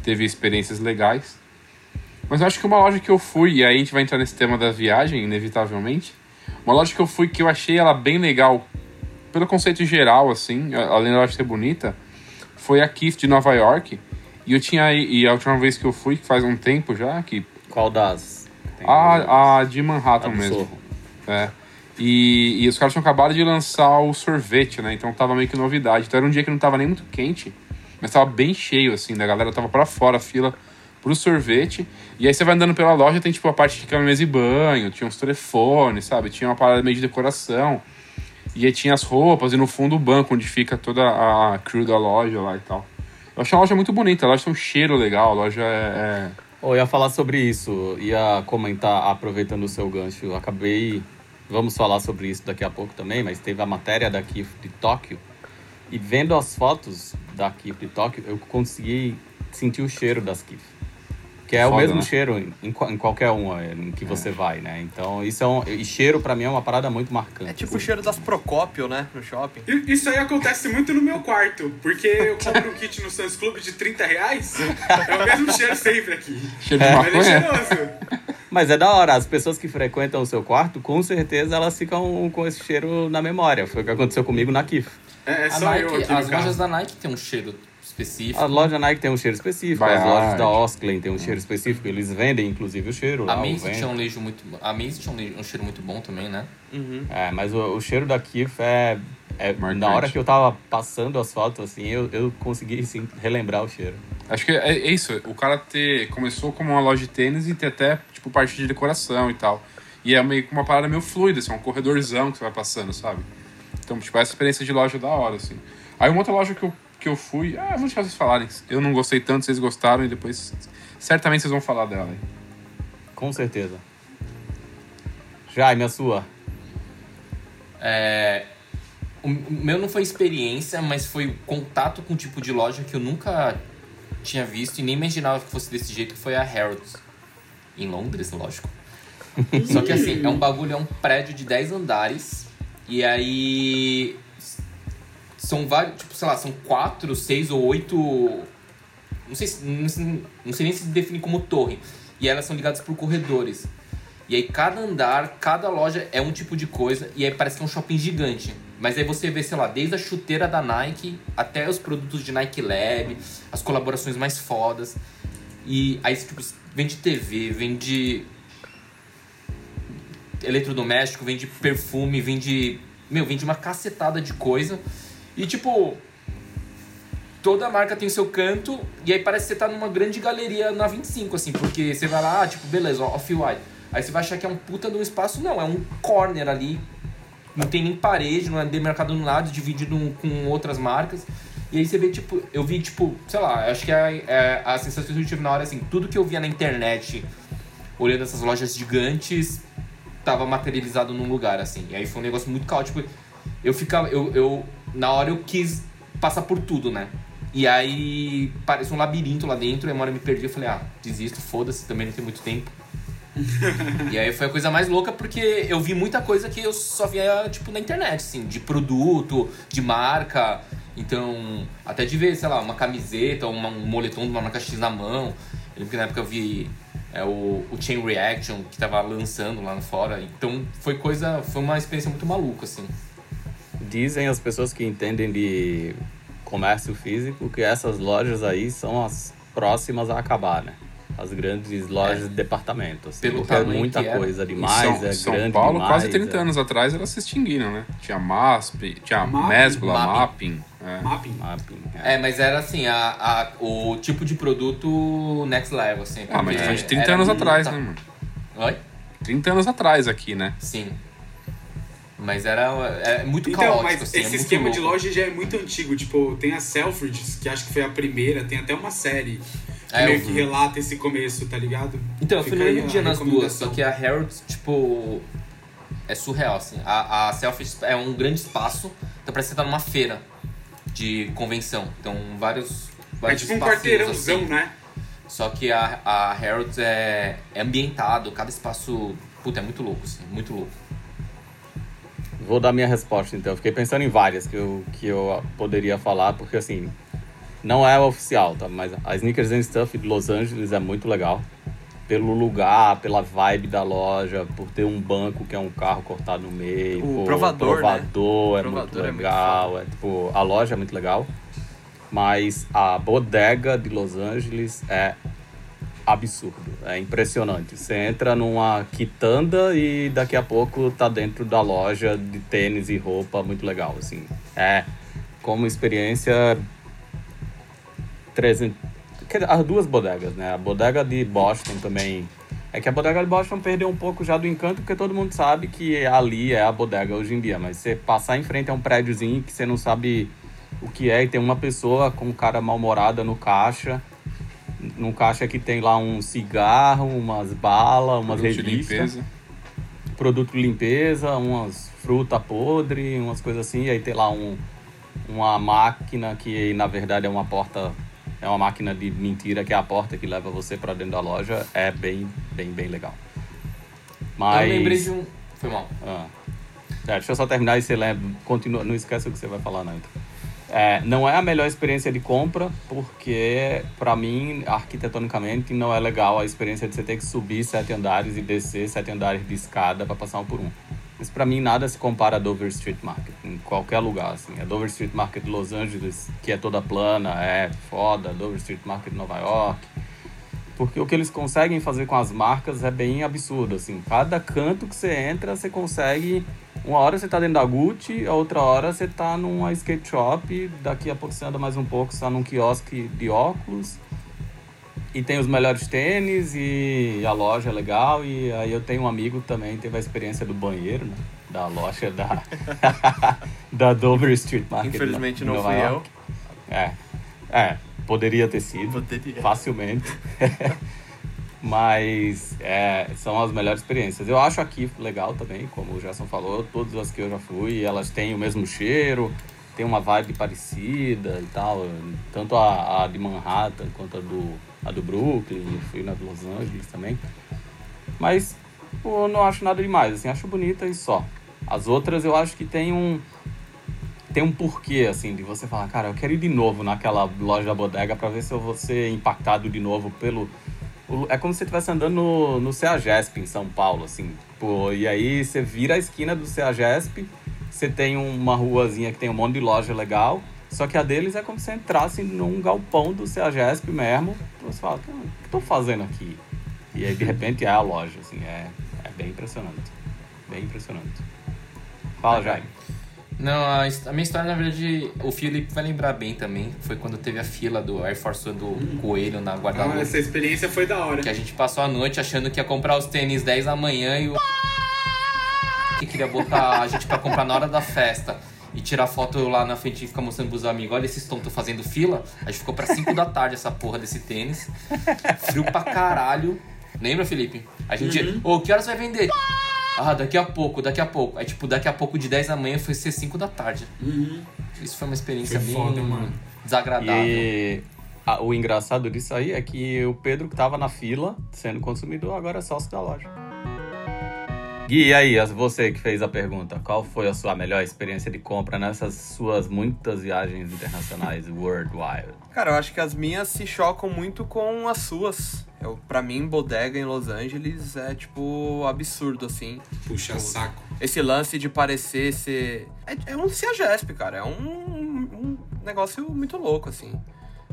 Teve experiências legais. Mas acho que uma loja que eu fui, e aí a gente vai entrar nesse tema da viagem, inevitavelmente. Uma loja que eu fui que eu achei ela bem legal, pelo conceito geral, assim, além da loja ser bonita, foi a Kif de Nova York. E eu tinha. E a última vez que eu fui, que faz um tempo já, que. Qual das? A, a de a Manhattan do mesmo. É. E, e os caras tinham acabado de lançar o sorvete, né? Então tava meio que novidade. Então era um dia que não tava nem muito quente, mas tava bem cheio, assim, da galera tava pra fora a fila pro sorvete. E aí você vai andando pela loja, tem tipo a parte de cama, mesa e banho, tinha uns telefones, sabe? Tinha uma parada meio de decoração. E aí tinha as roupas e no fundo o banco, onde fica toda a crew da loja lá e tal. Eu achei a loja muito bonita, a loja tem um cheiro legal, a loja é- é Eu ia falar sobre isso, ia comentar, aproveitando o seu gancho. Eu acabei. Vamos falar sobre isso daqui a pouco também, mas teve a matéria da Kif de Tóquio. E vendo as fotos da Kif de Tóquio, eu consegui sentir o cheiro das Kif. Que é o Foda, mesmo né? cheiro em, em qual- em qualquer uma em que você vai, né? Então, isso é um. E cheiro, pra mim, é uma parada muito marcante. É tipo o cheiro das Procópio, né, no shopping. Isso aí acontece muito no meu quarto, porque eu compro um kit no Sam's Club de 30 reais, é o mesmo cheiro sempre aqui. cheiro de Mas é cheiroso. Mas é da hora, as pessoas que frequentam o seu quarto, com certeza elas ficam com esse cheiro na memória. Foi o que aconteceu comigo na Kif. É, é A só Nike, eu aqui as lojas da Nike tem um cheiro específico. A loja Nike tem um cheiro específico, as lojas da Osklen tem um cheiro específico, eles vendem inclusive o cheiro A lá. vendem. tinha um lejo muito. A Maze tinha um, um cheiro muito bom também, né? Uhum. É, mas o, o cheiro da Kif é, é na hora que eu tava passando as fotos assim, eu, eu consegui sim, relembrar o cheiro. Acho que é, é isso, o cara ter. Começou como uma loja de tênis e ter até, tipo, parte de decoração e tal. E é meio que uma parada meio fluida, assim, é um corredorzão que você vai passando, sabe? Então, tipo, essa experiência de loja é da hora, assim. Aí uma outra loja que eu, que eu fui, ah, vou deixar vocês falarem. Eu não gostei tanto, vocês gostaram, e depois certamente vocês vão falar dela. Com certeza. Jaime, a sua. É, o meu não foi experiência, mas foi contato com um tipo de loja que eu nunca tinha visto e nem imaginava que fosse desse jeito, foi a Harrods. Em Londres, lógico. Só que assim, é um bagulho, é um prédio de 10 andares. E aí. São vários, tipo, sei lá, são quatro, seis ou oito. Não sei, se- não sei, não sei nem se define como torre. E elas são ligadas por corredores. E aí cada andar, cada loja é um tipo de coisa. E aí parece que é um shopping gigante. Mas aí você vê, sei lá, desde a chuteira da Nike até os produtos de Nike Lab, as colaborações mais fodas. E aí, tipo, vende TV, vende eletrodoméstico, vende perfume, vende. Meu, vende uma cacetada de coisa. E tipo. Toda marca tem o seu canto, e aí parece que você tá numa grande galeria na 25, assim, porque você vai lá, ah, tipo, beleza, off-white. Aí você vai achar que é um puta de um espaço, não, é um corner ali, não tem nem parede, não é demarcado no lado, dividido com outras marcas. E aí você vê, tipo, eu vi, tipo, sei lá, acho que é, é a sensação que eu tive na hora, assim, tudo que eu via na internet, olhando essas lojas gigantes, tava materializado num lugar, assim. E aí foi um negócio muito caótico. Eu ficava, eu, eu na hora eu quis passar por tudo, né? E aí parecia um labirinto lá dentro, e uma hora eu me perdi, eu falei, ah, desisto, foda-se, também não tem muito tempo. e aí foi a coisa mais louca porque eu vi muita coisa que eu só via, tipo, na internet, assim, de produto, de marca. Então, até de ver, sei lá, uma camiseta, uma, um moletom de uma marca X na mão. Eu lembro que na época eu vi é, o, o Chain Reaction que tava lançando lá fora. Então foi coisa. Foi uma experiência muito maluca, assim. Dizem as pessoas que entendem de comércio físico que essas lojas aí são as próximas a acabar, né? As grandes lojas de departamento. Assim, Pelo é muita coisa Em demais, São, é São grande Paulo, demais. quase 30 é- anos atrás, elas se extinguiram, né? Tinha MASP, tinha Mapping, Mesbla, Mapping. Mapping. é. Mapping. Mapping, é. É, mas era assim, a, a, o tipo de produto next level, assim. Ah, mas foi de 30 era anos muita- atrás, né, mano? Oi? 30 anos atrás aqui, né? Sim. Mas era é muito Então, caótico, mas assim, é esse muito esquema de louco. loja já é muito antigo. Tipo, tem a Selfridges, que acho que foi a primeira, tem até uma série que É, meio que relata esse começo, tá ligado? Então, eu fui no mesmo dia nas duas, só que a Harrods, tipo, é surreal, assim. A, a Selfie é um grande espaço, então parece que você tá numa feira de convenção. Então, vários, É vários tipo um quarteirãozão, assim. né? Só que a, a Harrods é, é ambientado, cada espaço, puta, é muito louco, assim, muito louco. Vou dar minha resposta então. Eu fiquei pensando em várias que eu, que eu poderia falar, porque assim, não é oficial, tá? Mas a Sneakers and Stuff de Los Angeles é muito legal. Pelo lugar, pela vibe da loja, por ter um banco que é um carro cortado no meio. O pô, provador, o né? provador é O muito provador é muito legal. É, tipo, a loja é muito legal. Mas a bodega de Los Angeles é absurdo, é impressionante. Você entra numa quitanda e daqui a pouco tá dentro da loja de tênis e roupa, muito legal, assim. É como experiência 300 quer dizer, as duas bodegas, né? A bodega de Boston também é que a bodega de Boston perdeu um pouco já do encanto, porque todo mundo sabe que ali é a bodega hoje em dia. Mas você passar em frente a um prédiozinho que você não sabe o que é, e tem uma pessoa com cara mal-humorada no caixa. Num caixa que tem lá um cigarro, umas balas, umas Produto de revistas, limpeza. produto de limpeza, umas fruta podre, umas coisas assim. E aí tem lá um, uma máquina que na verdade é uma porta, é uma máquina de mentira que é a porta que leva você para dentro da loja. É bem, bem, bem legal. Mas Eu lembrei de um... Foi mal. ah. É, deixa eu só terminar e você lembra. Continua, não esquece o que você vai falar, não. Então. É, não é a melhor experiência de compra, porque, para mim, arquitetonicamente, não é legal a experiência de você ter que subir sete andares e descer sete andares de escada para passar um por um. Mas, para mim, nada se compara a Dover Street Market, em qualquer lugar. Assim. A Dover Street Market de Los Angeles, que é toda plana, é foda. A Dover Street Market de Nova York. Porque o que eles conseguem fazer com as marcas é bem absurdo, assim. Cada canto que você entra, você consegue... Uma hora você tá dentro da Gucci, a outra hora você tá numa skate shop, daqui a pouco você anda mais um pouco, você tá num quiosque de óculos. E tem os melhores tênis e a loja é legal. E aí eu tenho um amigo também teve a experiência do banheiro, né? Da loja da, da Dover Street Market. Infelizmente em não fui York. É, é, poderia ter sido Poderia. facilmente. Mas é, são as melhores experiências. Eu acho aqui legal também, como o Gerson falou, todas as que eu já fui, elas têm o mesmo cheiro, tem uma vibe parecida e tal. Tanto a, a de Manhattan quanto a do, a do Brooklyn. Eu fui na de Los Angeles também. Mas, pô, não acho nada demais, assim, acho bonita e só. As outras eu acho que tem um tem um porquê, assim, de você falar, cara, eu quero ir de novo naquela loja da bodega para ver se eu vou ser impactado de novo pelo. É como se você estivesse andando no, no CEAGESP em São Paulo, assim. Pô, e aí você vira a esquina do CEAGESP, você tem uma ruazinha que tem um monte de loja legal, só que a deles é como se você entrasse num galpão do CEAGESP mesmo. Você fala, o que eu tô fazendo aqui? E aí, de repente, é a loja, assim, é, é bem impressionante. Bem impressionante. Fala, Jaime. Não, a, a, minha história, na verdade, o Felipe vai lembrar bem também. Foi quando teve a fila do Air Force One do hum. Coelho na guarda-roupa. Ah, essa experiência foi da hora. Que a gente passou a noite achando que ia comprar os tênis 10 da manhã e o. que queria botar a gente pra comprar na hora da festa e tirar foto lá na frente e ficar mostrando pros amigos, olha esses tontos fazendo fila. A gente ficou pra 5 da tarde essa porra desse tênis. Frio pra caralho. Lembra, Felipe? A gente. Ô, uhum. oh, que horas vai vender? Ah, daqui a pouco, daqui a pouco. Aí, tipo, daqui a pouco de 10 da manhã foi ser 5 da tarde. Uhum. Isso foi uma experiência foi bem foda, mano. desagradável. E o engraçado disso aí é que o Pedro que tava na fila, sendo consumidor, agora é sócio da loja. Gui, e aí, você que fez a pergunta, qual foi a sua melhor experiência de compra nessas suas muitas viagens internacionais worldwide? Cara, eu acho que as minhas se chocam muito com as suas. Eu, pra mim, bodega em Los Angeles é, tipo, absurdo, assim. Puxa tipo, saco. Esse lance de parecer ser... É, é um CEAGESP, cara. É um, um negócio muito louco, assim.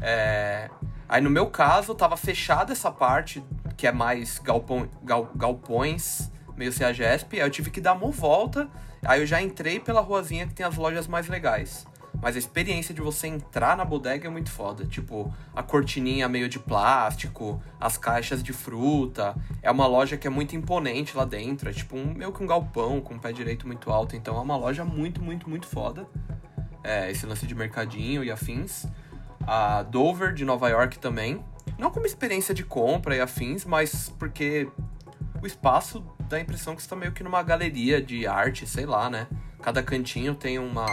É... Aí, no meu caso, tava fechada essa parte, que é mais galpão, gal, galpões, meio CEAGESP. Aí eu tive que dar uma volta. Aí eu já entrei pela ruazinha que tem as lojas mais legais. Mas a experiência de você entrar na bodega é muito foda. Tipo, a cortininha meio de plástico, as caixas de fruta. É uma loja que é muito imponente lá dentro. É tipo um, meio que um galpão com o pé direito muito alto. Então é uma loja muito, muito, muito foda. É, esse lance de mercadinho e afins. A Dover de Nova York também. Não como experiência de compra e afins, mas porque o espaço dá a impressão que você tá meio que numa galeria de arte, sei lá, né? Cada cantinho tem uma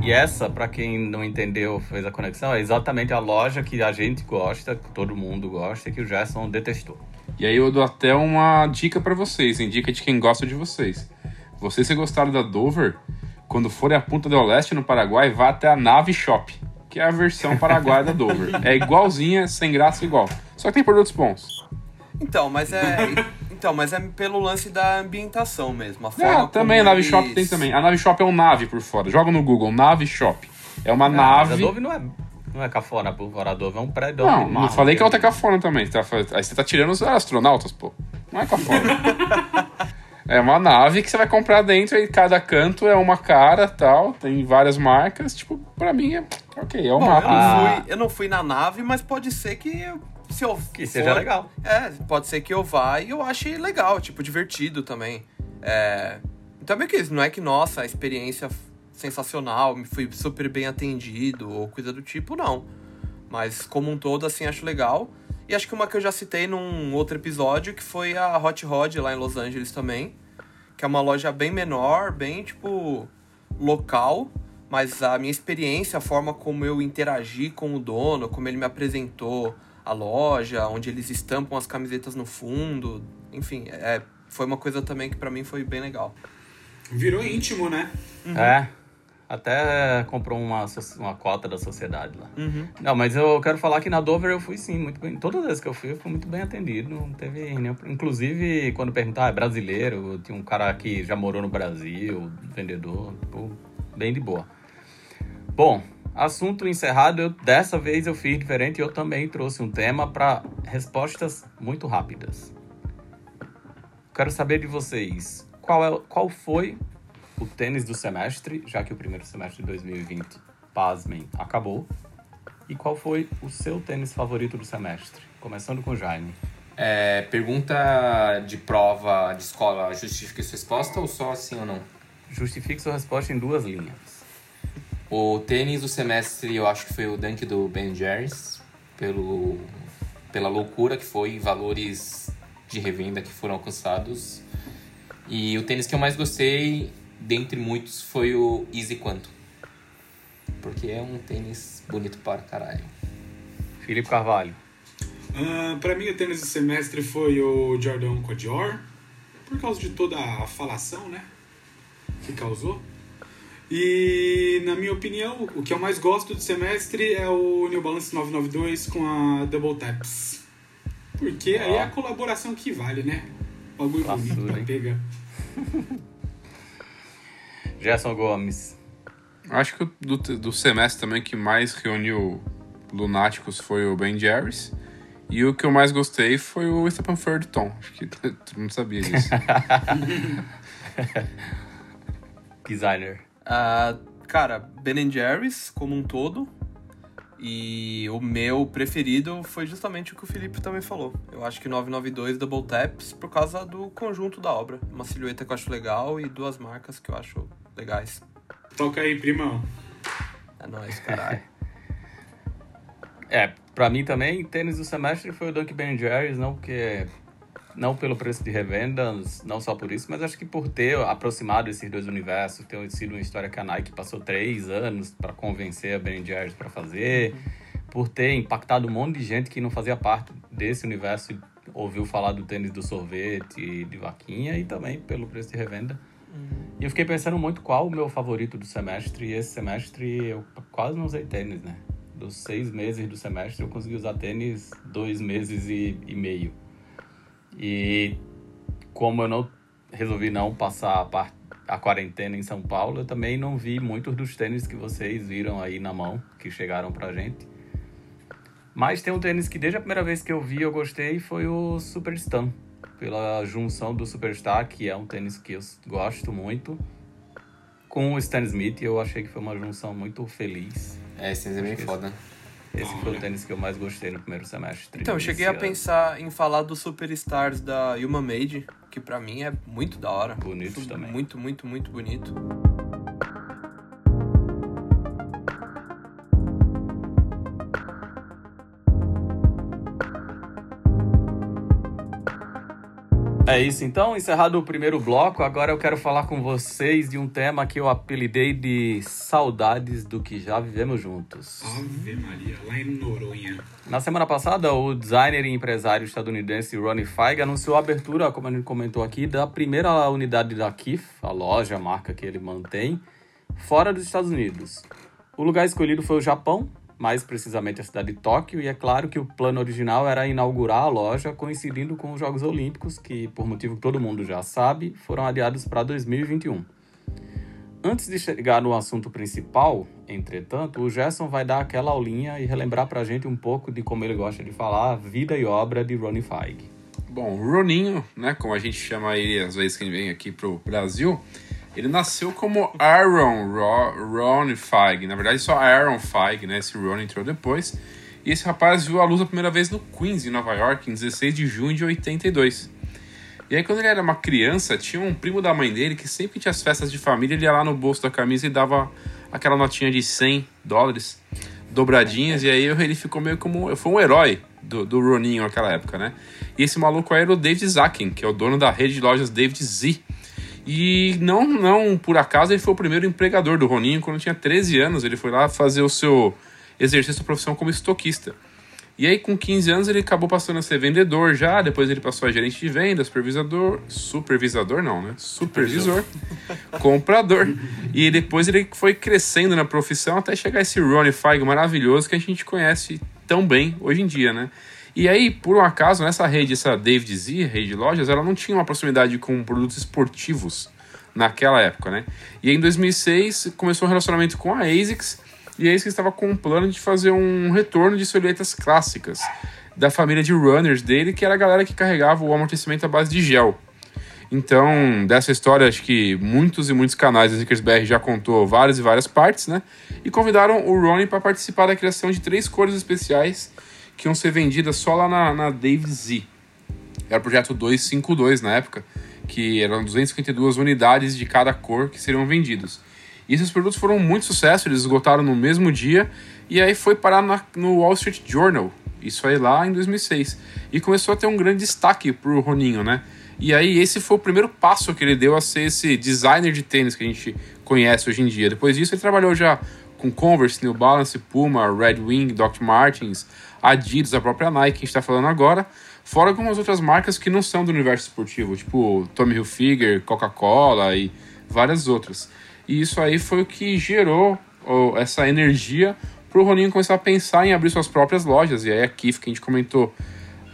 e essa, para quem não entendeu, fez a conexão, é exatamente a loja que a gente gosta, que todo mundo gosta e que o Gerson detestou. E aí eu dou até uma dica para vocês, dica de quem gosta de vocês. Vocês que gostaram da Dover, quando forem a Punta do Leste no Paraguai, vá até a Nave Shop, que é a versão paraguaia da Dover. É igualzinha, sem graça igual. Só que tem produtos bons. Então, mas é então, mas é pelo lance da ambientação mesmo. A forma é, também, a Nave eles... Shop tem também. A Nave Shop é um nave por fora. Joga no Google, Nave Shop. É uma é, nave. Mas a Dove não é, não é cafona a Dove é um prédio. Não, não falei que a outra é cafona também. Tá, aí você tá tirando os astronautas, pô. Não é cafona. é uma nave que você vai comprar dentro e cada canto é uma cara tal. Tem várias marcas. Tipo, pra mim é. Ok, é uma. Bom, eu, não fui, eu não fui na nave, mas pode ser que se eu que for, seja legal. É, pode ser que eu vá e eu ache legal, tipo, divertido também. É, então meio que isso, não é que, nossa, a experiência sensacional, me fui super bem atendido ou coisa do tipo, não. Mas como um todo, assim, acho legal. E acho que uma que eu já citei num outro episódio, que foi a Hot Rod lá em Los Angeles também. Que é uma loja bem menor, bem, tipo, local. Mas a minha experiência, a forma como eu interagi com o dono, como ele me apresentou, a loja, onde eles estampam as camisetas no fundo. Enfim, é, foi uma coisa também que para mim foi bem legal. Virou íntimo, né? Uhum. É. Até comprou uma, uma cota da sociedade lá. Uhum. Não, mas eu quero falar que na Dover eu fui sim, muito bem. Todas as vezes que eu fui, eu fui muito bem atendido. Não teve nenhum. Inclusive, quando perguntar, ah, é brasileiro, tinha um cara que já morou no Brasil, vendedor, tipo, bem de boa. Bom, Assunto encerrado, eu, dessa vez eu fiz diferente e eu também trouxe um tema para respostas muito rápidas. Quero saber de vocês, qual, é, qual foi o tênis do semestre, já que o primeiro semestre de 2020, pasmem, acabou. E qual foi o seu tênis favorito do semestre? Começando com o Jaime. É, pergunta de prova de escola, justifique sua resposta ou só sim ou não? Justifique sua resposta em duas linhas. O tênis do semestre eu acho que foi o Dunk do Ben Jerry's, pelo, pela loucura que foi, valores de revenda que foram alcançados. E o tênis que eu mais gostei, dentre muitos, foi o Easy Quanto. Porque é um tênis bonito para caralho. Felipe Carvalho. Uh, para mim, o tênis do semestre foi o Jordan Codior, por causa de toda a falação, né? Que causou. E, na minha opinião, o que eu mais gosto do semestre é o New Balance 992 com a Double Taps. Porque aí é a colaboração que vale, né? Bagulho Classudo, bonito pra pegar. Gerson Gomes. Acho que o do, do semestre também que mais reuniu lunáticos foi o Ben Jerry's. E o que eu mais gostei foi o Stephen Tom. Acho que todo mundo sabia disso. Designer. Ah, cara, Ben Jerry's como um todo. E o meu preferido foi justamente o que o Felipe também falou. Eu acho que 992 Double Taps por causa do conjunto da obra. Uma silhueta que eu acho legal e duas marcas que eu acho legais. Toca aí, primão. É nóis, caralho. É, pra mim também, tênis do semestre foi o Dunk Ben Jerry's, não porque... Não pelo preço de revenda, não só por isso, mas acho que por ter aproximado esses dois universos, ter sido uma história que a Nike passou três anos para convencer a Ben Jerry's para fazer, por ter impactado um monte de gente que não fazia parte desse universo ouviu falar do tênis do sorvete, de vaquinha, e também pelo preço de revenda. E eu fiquei pensando muito qual o meu favorito do semestre, e esse semestre eu quase não usei tênis, né? Dos seis meses do semestre eu consegui usar tênis dois meses e, e meio. E como eu não resolvi não passar a, par- a quarentena em São Paulo, eu também não vi muitos dos tênis que vocês viram aí na mão, que chegaram pra gente. Mas tem um tênis que desde a primeira vez que eu vi eu gostei foi o Super Stan. Pela junção do Superstar, que é um tênis que eu gosto muito, com o Stan Smith, eu achei que foi uma junção muito feliz. É, esse tênis é bem que foda. Esse foi o tênis que eu mais gostei no primeiro semestre. Então, eu cheguei a ano. pensar em falar dos Superstars da Yuma Made, que pra mim é muito da hora. Bonitos também. Muito, muito, muito bonito. É isso então, encerrado o primeiro bloco, agora eu quero falar com vocês de um tema que eu apelidei de saudades do que já vivemos juntos. Ave Maria, lá em Noronha. Na semana passada, o designer e empresário estadunidense Ronnie Feig anunciou a abertura, como a gente comentou aqui, da primeira unidade da Kif, a loja, a marca que ele mantém, fora dos Estados Unidos. O lugar escolhido foi o Japão, mais precisamente a cidade de Tóquio, e é claro que o plano original era inaugurar a loja coincidindo com os Jogos Olímpicos, que, por motivo que todo mundo já sabe, foram adiados para 2021. Antes de chegar no assunto principal, entretanto, o Gerson vai dar aquela aulinha e relembrar pra gente um pouco de como ele gosta de falar, a vida e obra de Ronnie Feig. Bom, Roninho, né, como a gente chama ele às vezes que ele vem aqui pro Brasil, ele nasceu como Aaron Ro Ron Feig. Na verdade, só Aaron Feig, né? Esse Ron entrou depois. E esse rapaz viu a luz a primeira vez no Queens, em Nova York, em 16 de junho de 82. E aí, quando ele era uma criança, tinha um primo da mãe dele que sempre tinha as festas de família, ele ia lá no bolso da camisa e dava aquela notinha de 100 dólares dobradinhas. E aí ele ficou meio como. Foi um herói do, do Roninho naquela época, né? E esse maluco aí era o David Zakin, que é o dono da rede de lojas David Z. E não, não por acaso ele foi o primeiro empregador do Roninho. Quando tinha 13 anos, ele foi lá fazer o seu exercer sua profissão como estoquista. E aí, com 15 anos, ele acabou passando a ser vendedor já. Depois, ele passou a gerente de vendas, supervisador. Supervisador, não, né? Supervisor. comprador. E depois, ele foi crescendo na profissão até chegar esse Ronnie Feig maravilhoso que a gente conhece tão bem hoje em dia, né? E aí, por um acaso, nessa rede, essa David Z, rede de lojas, ela não tinha uma proximidade com produtos esportivos naquela época, né? E em 2006, começou um relacionamento com a ASICS. E a ASICS estava com um plano de fazer um retorno de silhuetas clássicas da família de runners dele, que era a galera que carregava o amortecimento à base de gel. Então, dessa história, acho que muitos e muitos canais da BR já contou várias e várias partes, né? E convidaram o Ronnie para participar da criação de três cores especiais que iam ser vendidas só lá na, na Z. Era o projeto 252 na época, que eram 252 unidades de cada cor que seriam vendidos. E esses produtos foram muito sucesso, eles esgotaram no mesmo dia, e aí foi parar na- no Wall Street Journal, isso aí lá em 2006. E começou a ter um grande destaque pro Roninho, né? E aí esse foi o primeiro passo que ele deu a ser esse designer de tênis que a gente conhece hoje em dia. Depois disso ele trabalhou já com Converse, New Balance, Puma, Red Wing, Doc Martens, Adidas, a própria Nike que a gente está falando agora, fora algumas outras marcas que não são do universo esportivo, tipo Tommy Hilfiger, Coca-Cola e várias outras. E isso aí foi o que gerou essa energia para o Roninho começar a pensar em abrir suas próprias lojas. E aí a Kif, que a gente comentou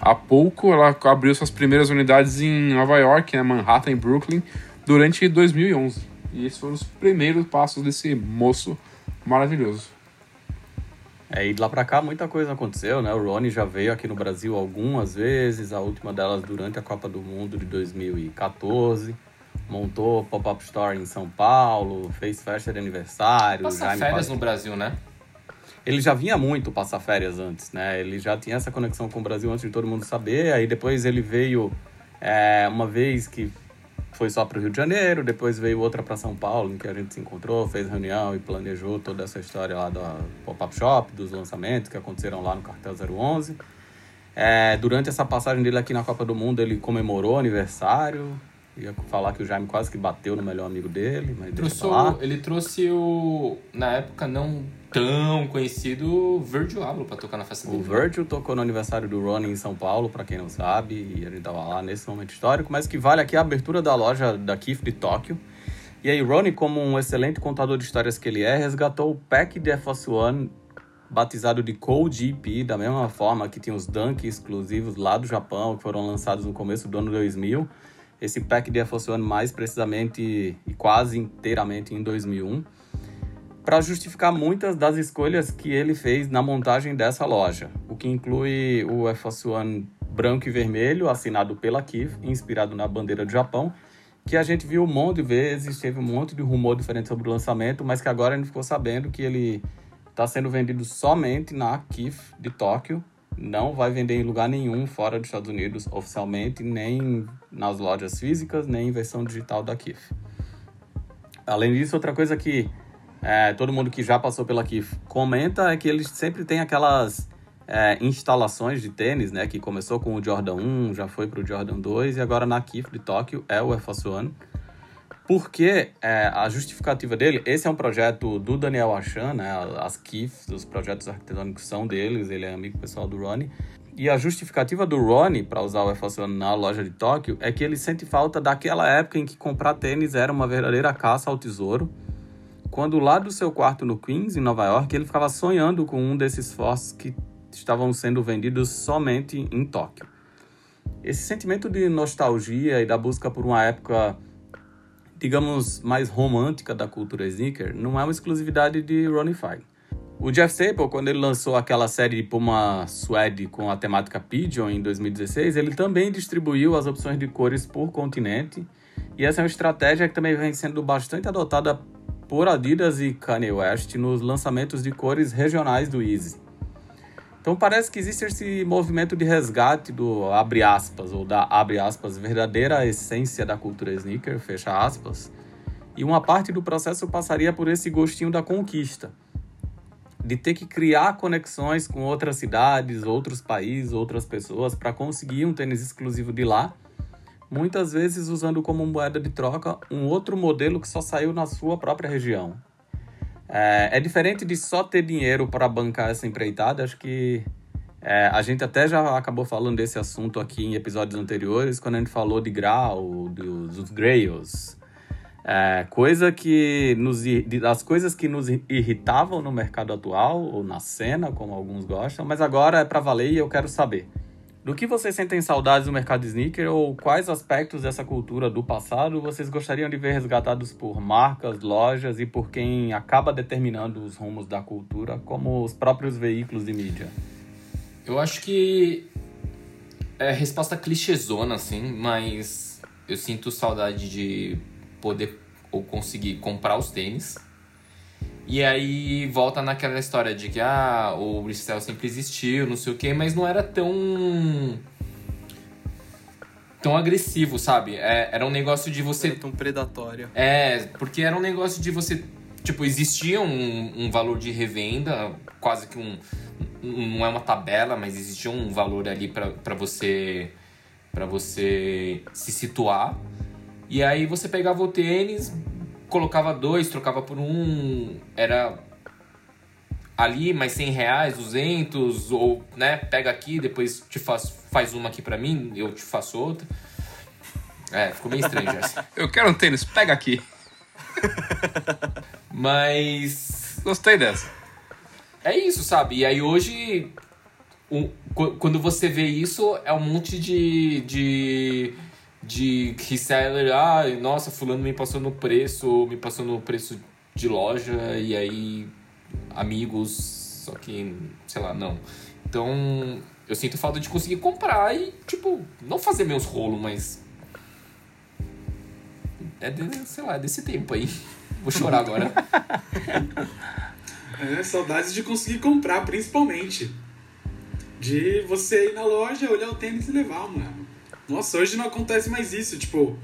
há pouco, ela abriu suas primeiras unidades em Nova York, né, Manhattan e Brooklyn, durante 2011. E esses foram os primeiros passos desse moço maravilhoso. É, e de lá pra cá muita coisa aconteceu, né? O Rony já veio aqui no Brasil algumas vezes, a última delas durante a Copa do Mundo de 2014. Montou pop-up store em São Paulo, fez festa de aniversário. Passa férias no Brasil, né? Ele já vinha muito passar férias antes, né? Ele já tinha essa conexão com o Brasil antes de todo mundo saber. Aí depois ele veio é, uma vez que foi só para o Rio de Janeiro, depois veio outra para São Paulo, em que a gente se encontrou, fez reunião e planejou toda essa história lá do pop-up shop, dos lançamentos que aconteceram lá no Cartel 011. É, durante essa passagem dele aqui na Copa do Mundo, ele comemorou aniversário. Ia falar que o Jaime quase que bateu no melhor amigo dele, mas trouxe deixa lá. Ele trouxe o, na época, não tão conhecido Virgil Abloh pra tocar na festa dele. O Virgil tocou no aniversário do Ronnie em São Paulo, para quem não sabe, e a gente tava lá nesse momento histórico, mas que vale aqui a abertura da loja da Kif de Tóquio. E aí Ronnie, como um excelente contador de histórias que ele é, resgatou o pack de Force One batizado de Cold GP, da mesma forma que tinha os Dunk exclusivos lá do Japão, que foram lançados no começo do ano 2000. Esse pack de Force One mais precisamente e quase inteiramente em 2001 para justificar muitas das escolhas que ele fez na montagem dessa loja, o que inclui o One branco e vermelho, assinado pela Kif, inspirado na bandeira do Japão, que a gente viu um monte de vezes, teve um monte de rumor diferente sobre o lançamento, mas que agora a gente ficou sabendo que ele está sendo vendido somente na Kif de Tóquio, não vai vender em lugar nenhum fora dos Estados Unidos oficialmente, nem nas lojas físicas, nem em versão digital da Kif. Além disso, outra coisa que é, todo mundo que já passou pela Kif comenta é que eles sempre tem aquelas é, instalações de tênis, né? Que começou com o Jordan 1, já foi para o Jordan 2 e agora na Kif de Tóquio é o Air Force One. Porque é, a justificativa dele, esse é um projeto do Daniel Achan, né? As KIFs, os projetos arquitetônicos são deles, ele é amigo pessoal do Ronnie. E a justificativa do Ronnie para usar o Air na loja de Tóquio é que ele sente falta daquela época em que comprar tênis era uma verdadeira caça ao tesouro quando lá do seu quarto no Queens, em Nova York, ele ficava sonhando com um desses Forces que estavam sendo vendidos somente em Tóquio. Esse sentimento de nostalgia e da busca por uma época, digamos, mais romântica da cultura sneaker não é uma exclusividade de Ronnie Fine. O Jeff Staple, quando ele lançou aquela série de Puma Suede com a temática Pigeon em 2016, ele também distribuiu as opções de cores por continente. E essa é uma estratégia que também vem sendo bastante adotada por Adidas e Kanye West nos lançamentos de cores regionais do Easy. Então parece que existe esse movimento de resgate do abre aspas ou da abre aspas verdadeira essência da cultura sneaker, fecha aspas. E uma parte do processo passaria por esse gostinho da conquista, de ter que criar conexões com outras cidades, outros países, outras pessoas para conseguir um tênis exclusivo de lá muitas vezes usando como moeda de troca um outro modelo que só saiu na sua própria região. É, é diferente de só ter dinheiro para bancar essa empreitada, acho que é, a gente até já acabou falando desse assunto aqui em episódios anteriores, quando a gente falou de grau, dos, dos grails. É, coisa que nos, as coisas que nos irritavam no mercado atual, ou na cena, como alguns gostam, mas agora é para valer e eu quero saber. Do que vocês sentem saudades do mercado sneaker ou quais aspectos dessa cultura do passado vocês gostariam de ver resgatados por marcas, lojas e por quem acaba determinando os rumos da cultura, como os próprios veículos de mídia? Eu acho que é resposta clichêzona, assim, mas eu sinto saudade de poder ou conseguir comprar os tênis e aí volta naquela história de que ah, o Bristol sempre existiu, não sei o quê, mas não era tão. tão agressivo, sabe? É, era um negócio de você. Era tão predatório. É, porque era um negócio de você. Tipo, existia um, um valor de revenda, quase que um. Não é uma tabela, mas existia um valor ali para você. para você se situar. E aí você pegava o tênis, colocava dois, trocava por um. Era ali, mas 100 reais, 200, ou, né, pega aqui, depois te faz, faz uma aqui pra mim, eu te faço outra. É, ficou meio estranho, Gerson. Eu quero um tênis, pega aqui. Mas Gostei dessa. é isso, sabe? E aí hoje, qu- quando você vê isso, é um monte de. de de reseller, ah, nossa, fulano me passou no preço, me passou no preço de loja, e aí amigos, só que, sei lá, não. Então, eu sinto falta de conseguir comprar e, tipo, não fazer meus rolos, mas. É, de, sei lá, é desse tempo aí. Vou chorar agora. É, saudades de conseguir comprar, principalmente. De você ir na loja, olhar o tênis e levar, mano. Nossa, hoje não acontece mais isso. Tipo,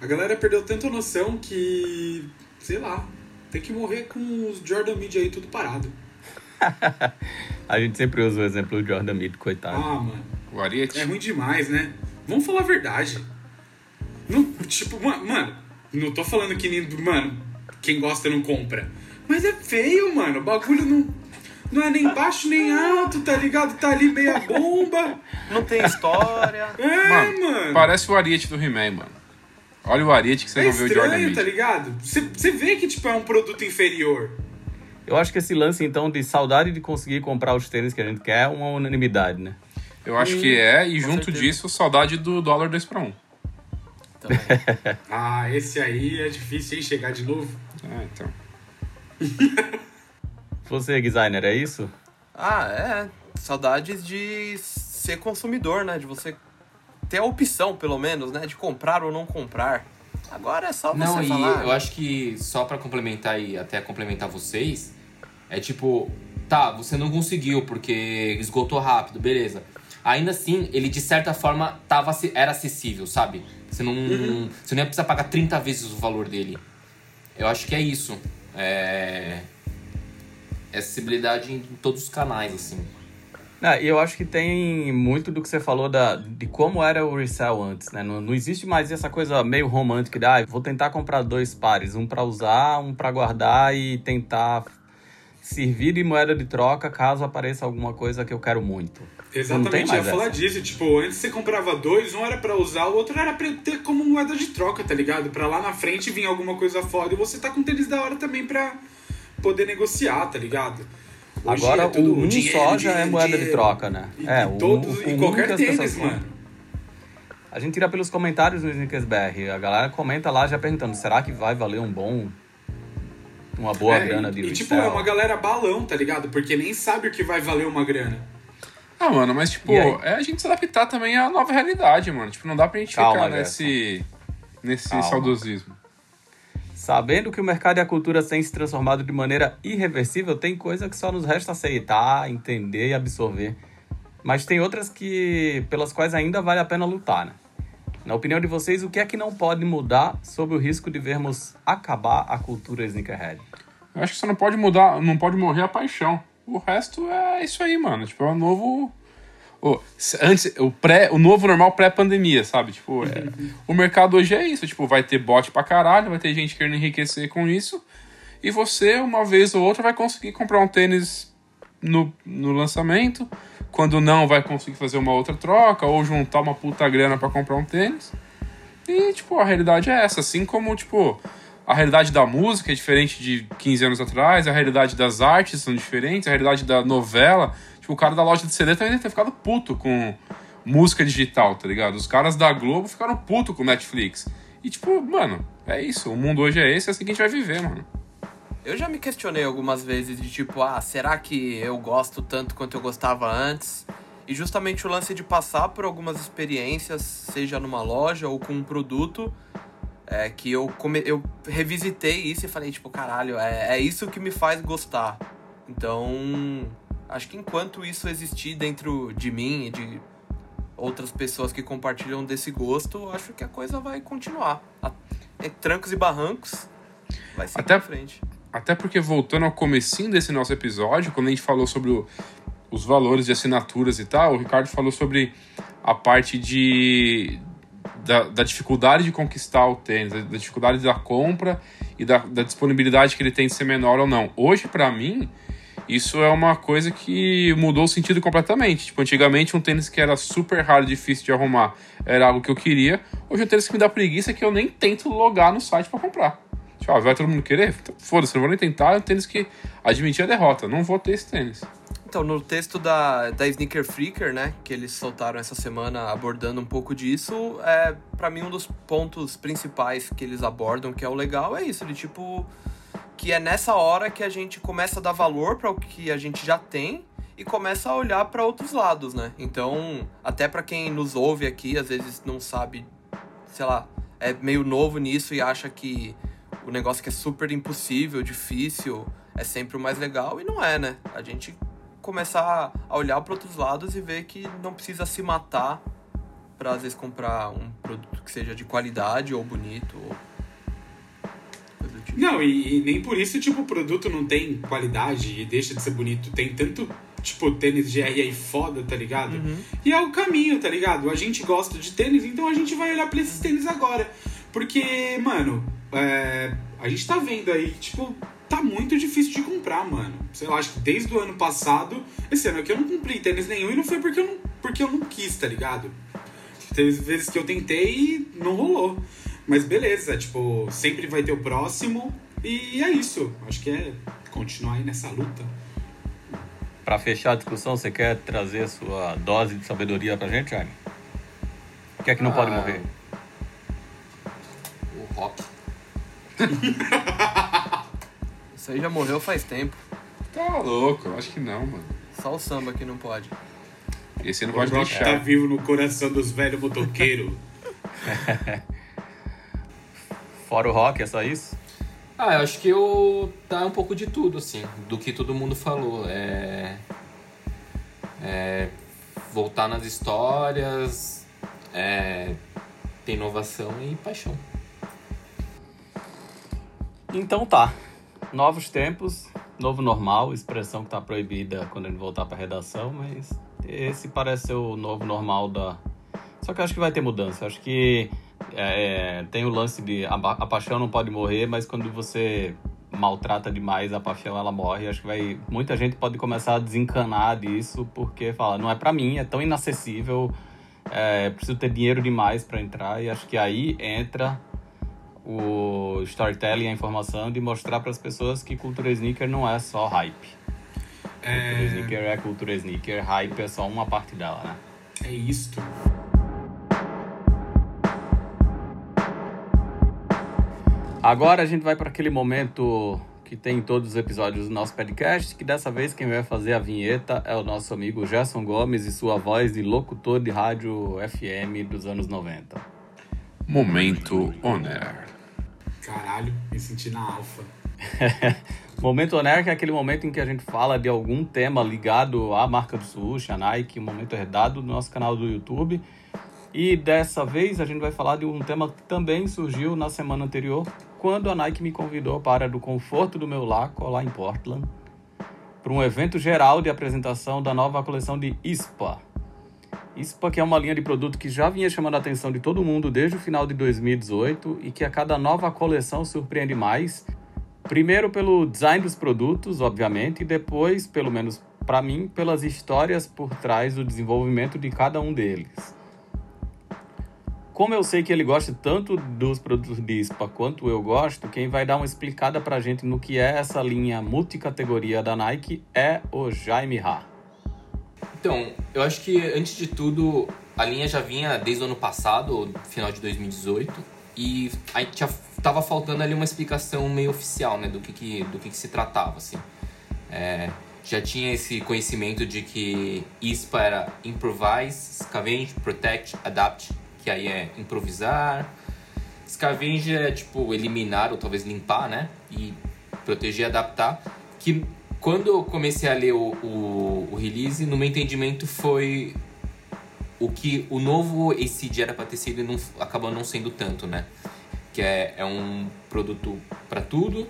a galera perdeu tanta noção que. Sei lá. Tem que morrer com os Jordan Mid aí tudo parado. A gente sempre usa o exemplo do Jordan Mid, coitado. Ah, mano. O Ariete. É ruim demais, né? Vamos falar a verdade. Não, tipo, ma- mano, não tô falando que nem. Mano, quem gosta não compra. Mas é feio, mano. O bagulho não. Não é nem baixo nem alto, tá ligado? Tá ali meia bomba. Não tem história. É, Mano, mano. parece o Ariete do He-Man, mano. Olha o Ariete que você É não vê o Jordan estranho, Mid. tá ligado? Você vê que, tipo, é um produto inferior. Eu acho que esse lance, então, de saudade de conseguir comprar os tênis que a gente quer é uma unanimidade, né? Eu acho que é, e junto certeza. disso, saudade do dólar 2 para 1. Também. Ah, esse aí é difícil, hein? Chegar de novo. É, então. Você, designer, é isso? Ah, é. Saudades de ser consumidor, né? De você ter a opção, pelo menos, né? De comprar ou não comprar. Agora é só você Não, e falar. eu acho que só pra complementar e até complementar vocês, é tipo, tá, você não conseguiu porque esgotou rápido, beleza. Ainda assim, ele de certa forma tava, era acessível, sabe? Você não, você não ia precisar pagar 30 vezes o valor dele. Eu acho que é isso. É. acessibilidade em todos os canais, assim. Ah, e eu acho que tem muito do que você falou da, de como era o resell antes, né? Não, não existe mais essa coisa meio romântica de, ah, vou tentar comprar dois pares, um pra usar, um pra guardar e tentar servir de moeda de troca caso apareça alguma coisa que eu quero muito. Não tem Exatamente, eu ia falar essa. disso. Tipo, antes você comprava dois, um era pra usar, o outro era pra ter como moeda de troca, tá ligado? Pra lá na frente vir alguma coisa foda e você tá com tênis da hora também pra poder negociar, tá ligado? Hoje Agora é tudo o um dinheiro, só já é dinheiro, moeda de dinheiro. troca, né? E, é, e o- todos, e um qualquer que as tênis, pessoas mano. A gente tira pelos comentários no Snickers BR. A galera comenta lá já perguntando: será que vai valer um bom. Uma boa É, grana de E, e, tipo, é uma galera balão, tá ligado? Porque nem sabe o que vai valer uma grana. Ah, mano, mas tipo, é a gente se adaptar também à nova realidade, mano. Tipo, não dá pra gente Calma, ficar nesse. nesse Calma. saudosismo. Sabendo que o mercado e a cultura têm se transformado de maneira irreversível, tem coisa que só nos resta aceitar, entender e absorver. Mas tem outras que pelas quais ainda vale a pena lutar, né? Na opinião de vocês, o que é que não pode mudar sob o risco de vermos acabar a cultura sneakerhead? Eu acho que você não pode mudar, não pode morrer a paixão. O resto é isso aí, mano. Tipo, é o novo. O- antes, o, pré, o novo normal pré-pandemia, sabe? Tipo, é- o mercado hoje é isso. Tipo, vai ter bot pra caralho, vai ter gente querendo enriquecer com isso. E você, uma vez ou outra, vai conseguir comprar um tênis no, no lançamento. Quando não, vai conseguir fazer uma outra troca ou juntar uma puta grana pra comprar um tênis. E, tipo, a realidade é essa. Assim como, tipo, a realidade da música é diferente de 15 anos atrás, a realidade das artes são diferentes, a realidade da novela. Tipo, o cara da loja de CD também deve ter ficado puto com música digital, tá ligado? Os caras da Globo ficaram puto com Netflix. E, tipo, mano, é isso. O mundo hoje é esse, é assim que a gente vai viver, mano. Eu já me questionei algumas vezes de tipo, ah, será que eu gosto tanto quanto eu gostava antes? E justamente o lance de passar por algumas experiências, seja numa loja ou com um produto, é que eu, come... eu revisitei isso e falei, tipo, caralho, é, é isso que me faz gostar. Então, acho que enquanto isso existir dentro de mim e de outras pessoas que compartilham desse gosto, acho que a coisa vai continuar. É trancos e barrancos, vai seguir Até- pra frente. Até porque, voltando ao comecinho desse nosso episódio, quando a gente falou sobre o- os valores de assinaturas e tal, o Ricardo falou sobre a parte de da, da dificuldade de conquistar o tênis, da, da dificuldade da compra e da, da disponibilidade que ele tem de ser menor ou não. Hoje, pra mim, isso é uma coisa que mudou o sentido completamente. Tipo, antigamente um tênis que era super raro, difícil de arrumar, era algo que eu queria. Hoje é um tênis que me dá preguiça que eu nem tento logar no site para comprar. Tipo, ah, vai todo mundo querer? Então, Foda-se, não vou nem tentar. É um tênis que admitir a derrota. Não vou ter esse tênis. Então, no texto da, da Sneaker Freaker, né, que eles soltaram essa semana abordando um pouco disso, é, para mim um dos pontos principais que eles abordam, que é o legal, é isso, de tipo que é nessa hora que a gente começa a dar valor para o que a gente já tem e começa a olhar para outros lados, né? Então, até para quem nos ouve aqui, às vezes não sabe, sei lá, é meio novo nisso e acha que o negócio que é super impossível, difícil, é sempre o mais legal e não é, né? A gente começar a olhar para outros lados e ver que não precisa se matar para às vezes comprar um produto que seja de qualidade ou bonito ou tipo. Não, e, e nem por isso, tipo, o produto não tem qualidade e deixa de ser bonito. Tem tanto, tipo, tênis GR aí foda, tá ligado? E é o caminho, tá ligado? A gente gosta de tênis, então a gente vai olhar pra esses tênis agora. Porque, mano, é, a gente tá vendo aí, tipo, tá muito difícil de comprar, mano. Sei lá, acho que desde o ano passado, esse ano aqui eu não comprei tênis nenhum e não foi porque eu não, porque eu não quis, tá ligado? Teve vezes que eu tentei e não rolou. Mas beleza, tipo, sempre vai ter o próximo e é isso. Acho que é continuar aí nessa luta. Pra fechar a discussão, você quer trazer a sua dose de sabedoria pra gente, Arne? O que é que não pode Ah. morrer? O rock. Isso aí já morreu faz tempo. Tá louco, eu acho que não, mano. Só o samba que não pode. Esse não pode rock deixar. tá vivo no coração dos velhos motoqueiros. Fora o rock, é só isso? Ah, eu acho que eu tá um pouco de tudo, assim, do que todo mundo falou. É. é voltar nas histórias, é, ter inovação e paixão. Então tá. Novos tempos, novo normal, expressão que tá proibida quando gente voltar pra redação, mas esse parece ser o novo normal da. Só que eu acho que vai ter mudança. Eu acho que é, tem o lance de a, a paixão não pode morrer, mas quando você maltrata demais a paixão, ela morre. Acho que vai muita gente pode começar a desencanar disso porque fala, não é pra mim, é tão inacessível, é, preciso ter dinheiro demais pra entrar e acho que aí entra o storytelling, a informação de mostrar para as pessoas que cultura sneaker não é só hype. Cultura É, sneaker é cultura sneaker, hype é só uma parte dela, né? é isto. Agora a gente vai para aquele momento que tem em todos os episódios do nosso podcast, que dessa vez quem vai fazer a vinheta é o nosso amigo Gerson Gomes e sua voz de locutor de rádio FM dos anos 90. Momento On Air. Caralho, me senti na alfa. Momento Oner, que é aquele momento em que a gente fala de algum tema ligado à marca do sushi, a Nike, um momento herdado do nosso canal do YouTube. E dessa vez a gente vai falar de um tema que também surgiu na semana anterior, quando a Nike me convidou para, do conforto do meu lar, lá em Portland, para um evento geral de apresentação da nova coleção de ISPA. ISPA que é uma linha de produto que já vinha chamando a atenção de todo mundo desde o final de 2018 e que a cada nova coleção surpreende mais Primeiro pelo design dos produtos, obviamente, e depois, pelo menos para mim, pelas histórias por trás do desenvolvimento de cada um deles. Como eu sei que ele gosta tanto dos produtos de SPA quanto eu gosto, quem vai dar uma explicada pra gente no que é essa linha multicategoria da Nike é o Jaime Ha. Então, eu acho que antes de tudo, a linha já vinha desde o ano passado, final de 2018, e aí tava faltando ali uma explicação meio oficial, né, do que, que, do que, que se tratava, assim. É, já tinha esse conhecimento de que ISPA era Improvise, Scavenge, Protect, Adapt, que aí é improvisar. Scavenge é tipo eliminar ou talvez limpar, né? E proteger adaptar. Que quando eu comecei a ler o, o, o release, no meu entendimento foi o que o novo ACD era para ter sido e não, acabou não sendo tanto, né? Que é, é um produto para tudo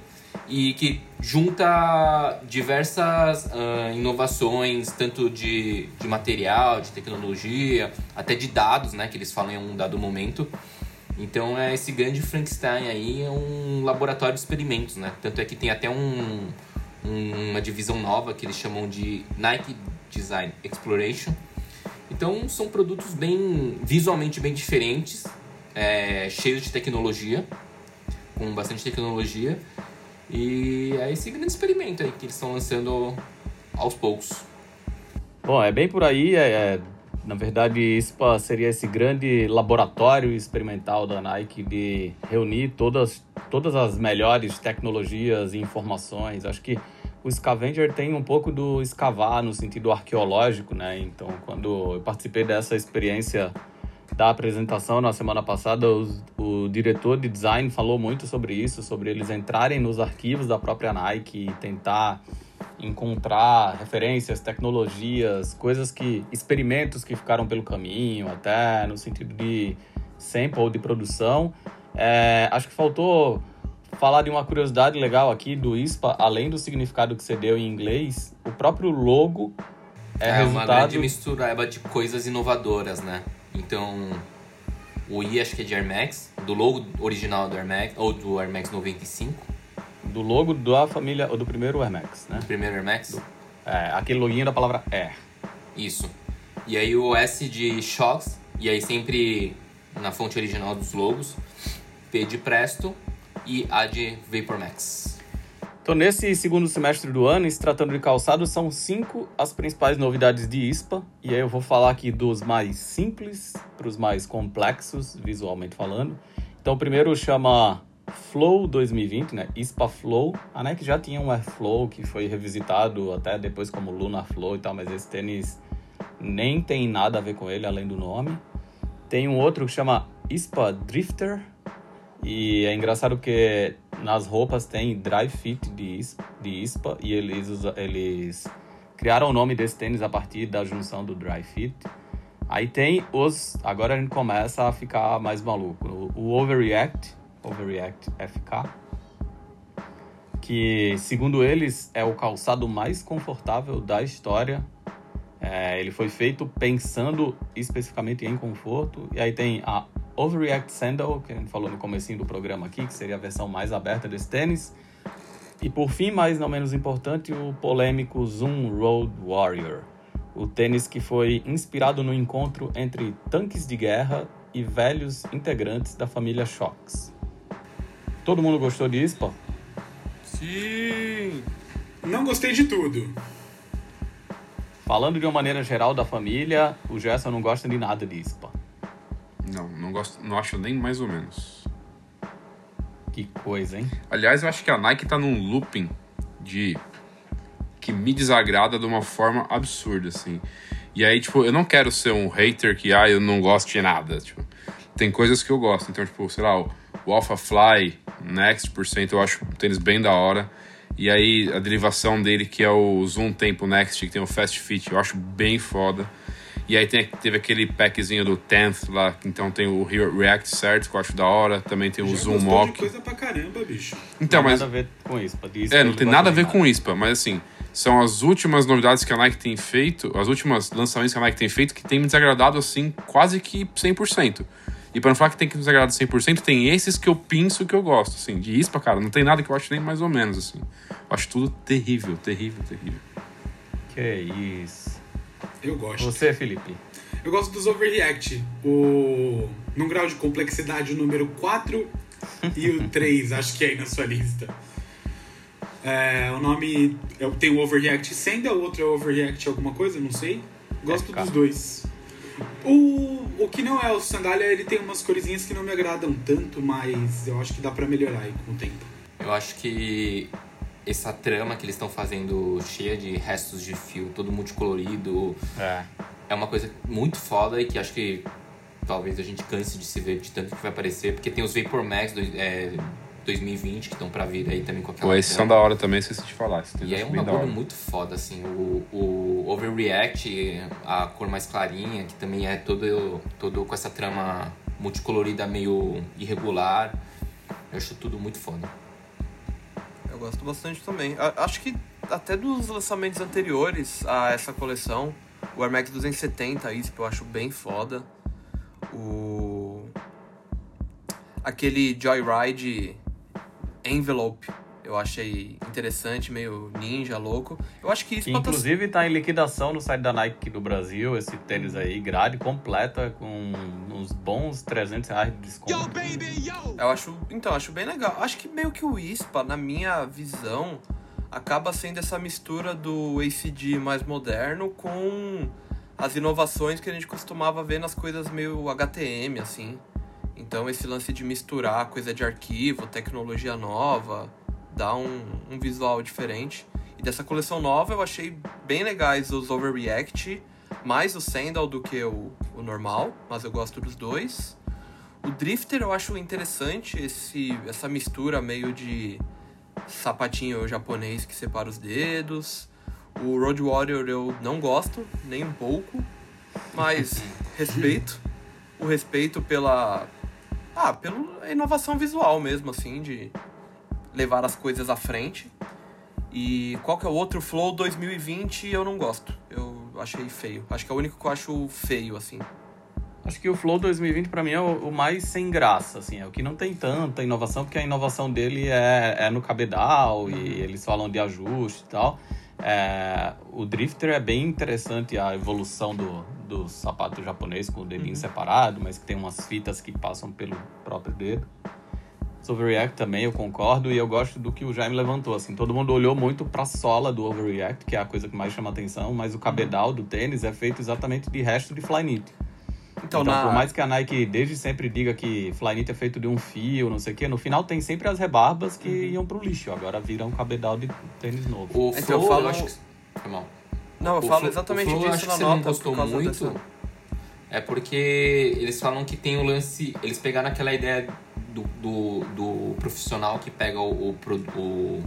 e que junta diversas ah, inovações, tanto de, de material, de tecnologia, até de dados, né? Que eles falam em um dado momento. Então é esse grande Frankenstein aí, é um laboratório de experimentos, né? Tanto é que tem até um, um- uma divisão nova que eles chamam de Nike Design Exploration. Então são produtos bem visualmente bem diferentes, é, cheios de tecnologia, com bastante tecnologia. E é esse grande experimento aí que eles estão lançando aos poucos. Bom, é bem por aí. É, é- na verdade, ISPA seria esse grande laboratório experimental da Nike de reunir todas, todas as melhores tecnologias e informações. Acho que o Scavenger tem um pouco do escavar no sentido arqueológico, né? Então, quando eu participei dessa experiência da apresentação na semana passada, os- o diretor de design falou muito sobre isso, sobre eles entrarem nos arquivos da própria Nike e tentar encontrar referências, tecnologias, coisas que experimentos que ficaram pelo caminho, até no sentido de sample de produção. É, acho que faltou falar de uma curiosidade legal aqui do ISPA, além do significado que você deu em inglês, o próprio logo é, É, uma resultado grande mistureba de coisas inovadoras, né? Então, o I acho que é de Air Max, do logo original do Air Max, ou do Air Max 95, do logo da família, ou do primeiro Air Max, né? do primeiro Air Max. É, aquele loginho da palavra Air. Isso. E aí o S de Shocks, e aí sempre na fonte original dos logos, P de Presto e A de Vapor Max. Então, nesse segundo semestre do ano, se tratando de calçado, são cinco as principais novidades de ISPA. E aí eu vou falar aqui dos mais simples para os mais complexos, visualmente falando. Então, o primeiro chama Flow 2020, né? ISPA Flow. A Nike já tinha um Air Flow que foi revisitado até depois como Luna Flow e tal, mas esse tênis nem tem nada a ver com ele, além do nome. Tem um outro que chama ISPA Drifter, e é engraçado porque nas roupas tem dry fit de, de ISPA e eles, eles criaram o nome desse tênis a partir da junção do dry fit. Aí tem os. Agora a gente começa a ficar mais maluco. O, o Overreact, Overreact FK, que segundo eles é o calçado mais confortável da história. É, ele foi feito pensando especificamente em conforto. E aí tem a Overreact Sandal, que a gente falou no comecinho do programa aqui, que seria a versão mais aberta desse tênis. E por fim, mas não menos importante, o polêmico Zoom Road Warrior. O tênis que foi inspirado no encontro entre tanques de guerra e velhos integrantes da família Shox. Todo mundo gostou disso, pô? Sim! Não gostei de tudo. Falando de uma maneira geral da família, o Gerson não gosta de nada disso, pô. Não, gosto, não acho nem mais ou menos. Que coisa, hein? Aliás, eu acho que a Nike tá num looping de que me desagrada de uma forma absurda, assim. E aí, tipo, eu não quero ser um hater que, ah, eu não gosto de nada. Tipo, tem coisas que eu gosto. Então, tipo, sei lá, o, o Alpha Fly Next por cento eu acho um tênis bem da hora. E aí, a derivação dele, que é o Zoom Tempo Next, que tem o Fast Fit, eu acho bem foda. E aí tem, teve aquele packzinho do 10th lá, então tem o Re- React certo, que eu acho da hora. Também tem o Já Zoom Mock. coisa pra caramba, bicho. Então, não tem mas nada a ver com isso, pô. Disso é, não tem nada a ver com ISPA, mas assim, são as últimas novidades que a Nike tem feito, as últimas lançamentos que a Nike tem feito que tem me desagradado assim quase que 100%. E pra não falar que tem que me desagradar 100%, tem esses que eu penso que eu gosto, assim. De ISPA, cara, não tem nada que eu acho nem mais ou menos, assim. Eu acho tudo terrível, terrível, terrível. Que isso. Eu gosto. Você, Felipe? Eu gosto dos Overreact. O... Num grau de complexidade, o número 4 e o 3, acho que é aí na sua lista. É, o nome. Eu tenho o Overreact Senda, o outro é Overreact alguma coisa, não sei. Gosto FK. dos dois. O, o que não é o sandália, ele tem umas coisinhas que não me agradam tanto, mas eu acho que dá pra melhorar aí com o tempo. Eu acho que essa trama que eles estão fazendo cheia de restos de fio, todo multicolorido, É. é uma coisa muito foda e que acho que talvez a gente canse de se ver de tanto que vai aparecer, porque tem os Vapor Max dois- é, 2020 que estão pra vir aí também com aquela Pô, esses são da hora também, esqueci de falar. Esses E é um bagulho muito foda, assim. O, o Overreact, a cor mais clarinha, que também é todo, todo com essa trama multicolorida meio irregular. Eu acho tudo muito foda. Gosto bastante também. A- Acho que até dos lançamentos anteriores a essa coleção, o Air Max 270 ISP eu acho bem foda. O aquele Joyride Envelope Eu achei interessante, meio ninja, louco. Eu acho que isso Que inclusive tá em liquidação no site da Nike do Brasil, esse tênis aí, grade completa, com uns bons 300 reais de desconto. Eu acho, então, acho bem legal. Acho que meio que o ISPA, na minha visão, acaba sendo essa mistura do ACD mais moderno com as inovações que a gente costumava ver nas coisas meio HTM, assim. Então, esse lance de misturar coisa de arquivo, tecnologia nova, dá um, um visual diferente. E dessa coleção nova, eu achei bem legais os Overreact, mais o Sandal do que o, o normal, mas eu gosto dos dois. O Drifter eu acho interessante, esse, essa mistura meio de sapatinho japonês que separa os dedos. O Road Warrior eu não gosto, nem um pouco, mas respeito. O respeito pela. Ah, pela inovação visual mesmo, assim, de levar as coisas à frente. E qual que é o outro Flow 2020 eu não gosto. Eu achei feio. Acho que é o único que eu acho feio, assim. Acho que o Flow 2020 pra mim é o, o mais sem graça, assim, é o que não tem tanta inovação, porque a inovação dele é, é no cabedal e eles falam de ajuste e tal. É, o Drifter é bem interessante a evolução do, do sapato japonês com o dedinho separado, mas que tem umas fitas que passam pelo próprio dedo. Os Overreact também, eu concordo, e eu gosto do que o Jaime levantou, assim, todo mundo olhou muito pra sola do Overreact, que é a coisa que mais chama atenção, mas o cabedal do tênis é feito exatamente de resto de Flyknit. Então, Então, na... por mais que a Nike desde sempre diga que Flyknit é feito de um fio, não sei o quê, no final tem sempre as rebarbas que iam pro lixo, agora viram um cabedal de tênis novo. O Então, Flow, eu falo- eu acho que... Foi mal. Não, eu O falo exatamente o Flow, disso na nota não gostou por muito. dessa... É porque eles falam que tem o lance. Eles pegaram aquela ideia do, do, do profissional que pega o, o, o,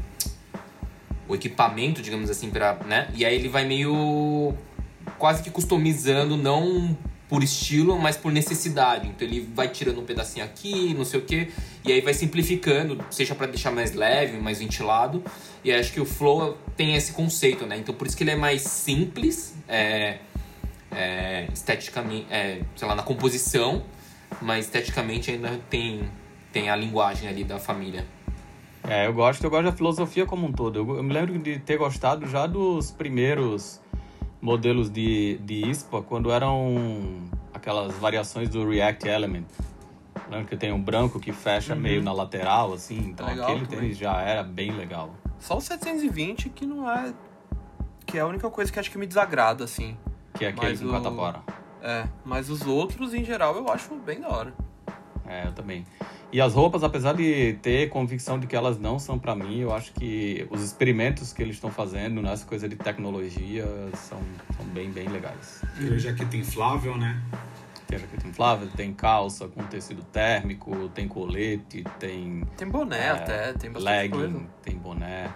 o equipamento, digamos assim, pra, né? E aí ele vai meio. quase que customizando, não por estilo, mas por necessidade. Então ele vai tirando um pedacinho aqui, não sei o que, e aí vai simplificando, seja para deixar mais leve, mais ventilado. E acho que o Flow tem esse conceito, né? Então por isso que ele é mais simples, é, é, esteticamente, é, sei lá, na composição, mas esteticamente ainda tem, tem a linguagem ali da família. É, eu gosto, eu gosto da filosofia como um todo. Eu, eu me lembro de ter gostado já dos primeiros modelos de, de ISPA, quando eram aquelas variações do React Element. Lembra que tem um branco que fecha meio na lateral, assim? Então Legal aquele também. tênis já era bem legal. Só o 720 que não é... Que é a única coisa que acho que me desagrada, assim. Que é aquele Mas com o- catapora. É, mas os outros, em geral, eu acho bem da hora. É, eu também. E as roupas, apesar de ter convicção de que elas não são pra mim, eu acho que os experimentos que eles estão fazendo nessa coisa de tecnologia são, são bem, bem legais. Aquele jaqueta inflável, né? Tem jaqueta inflável, tem calça com tecido térmico, tem colete, tem Tem boné É, até, tem bastante coisa. legging, tem boné.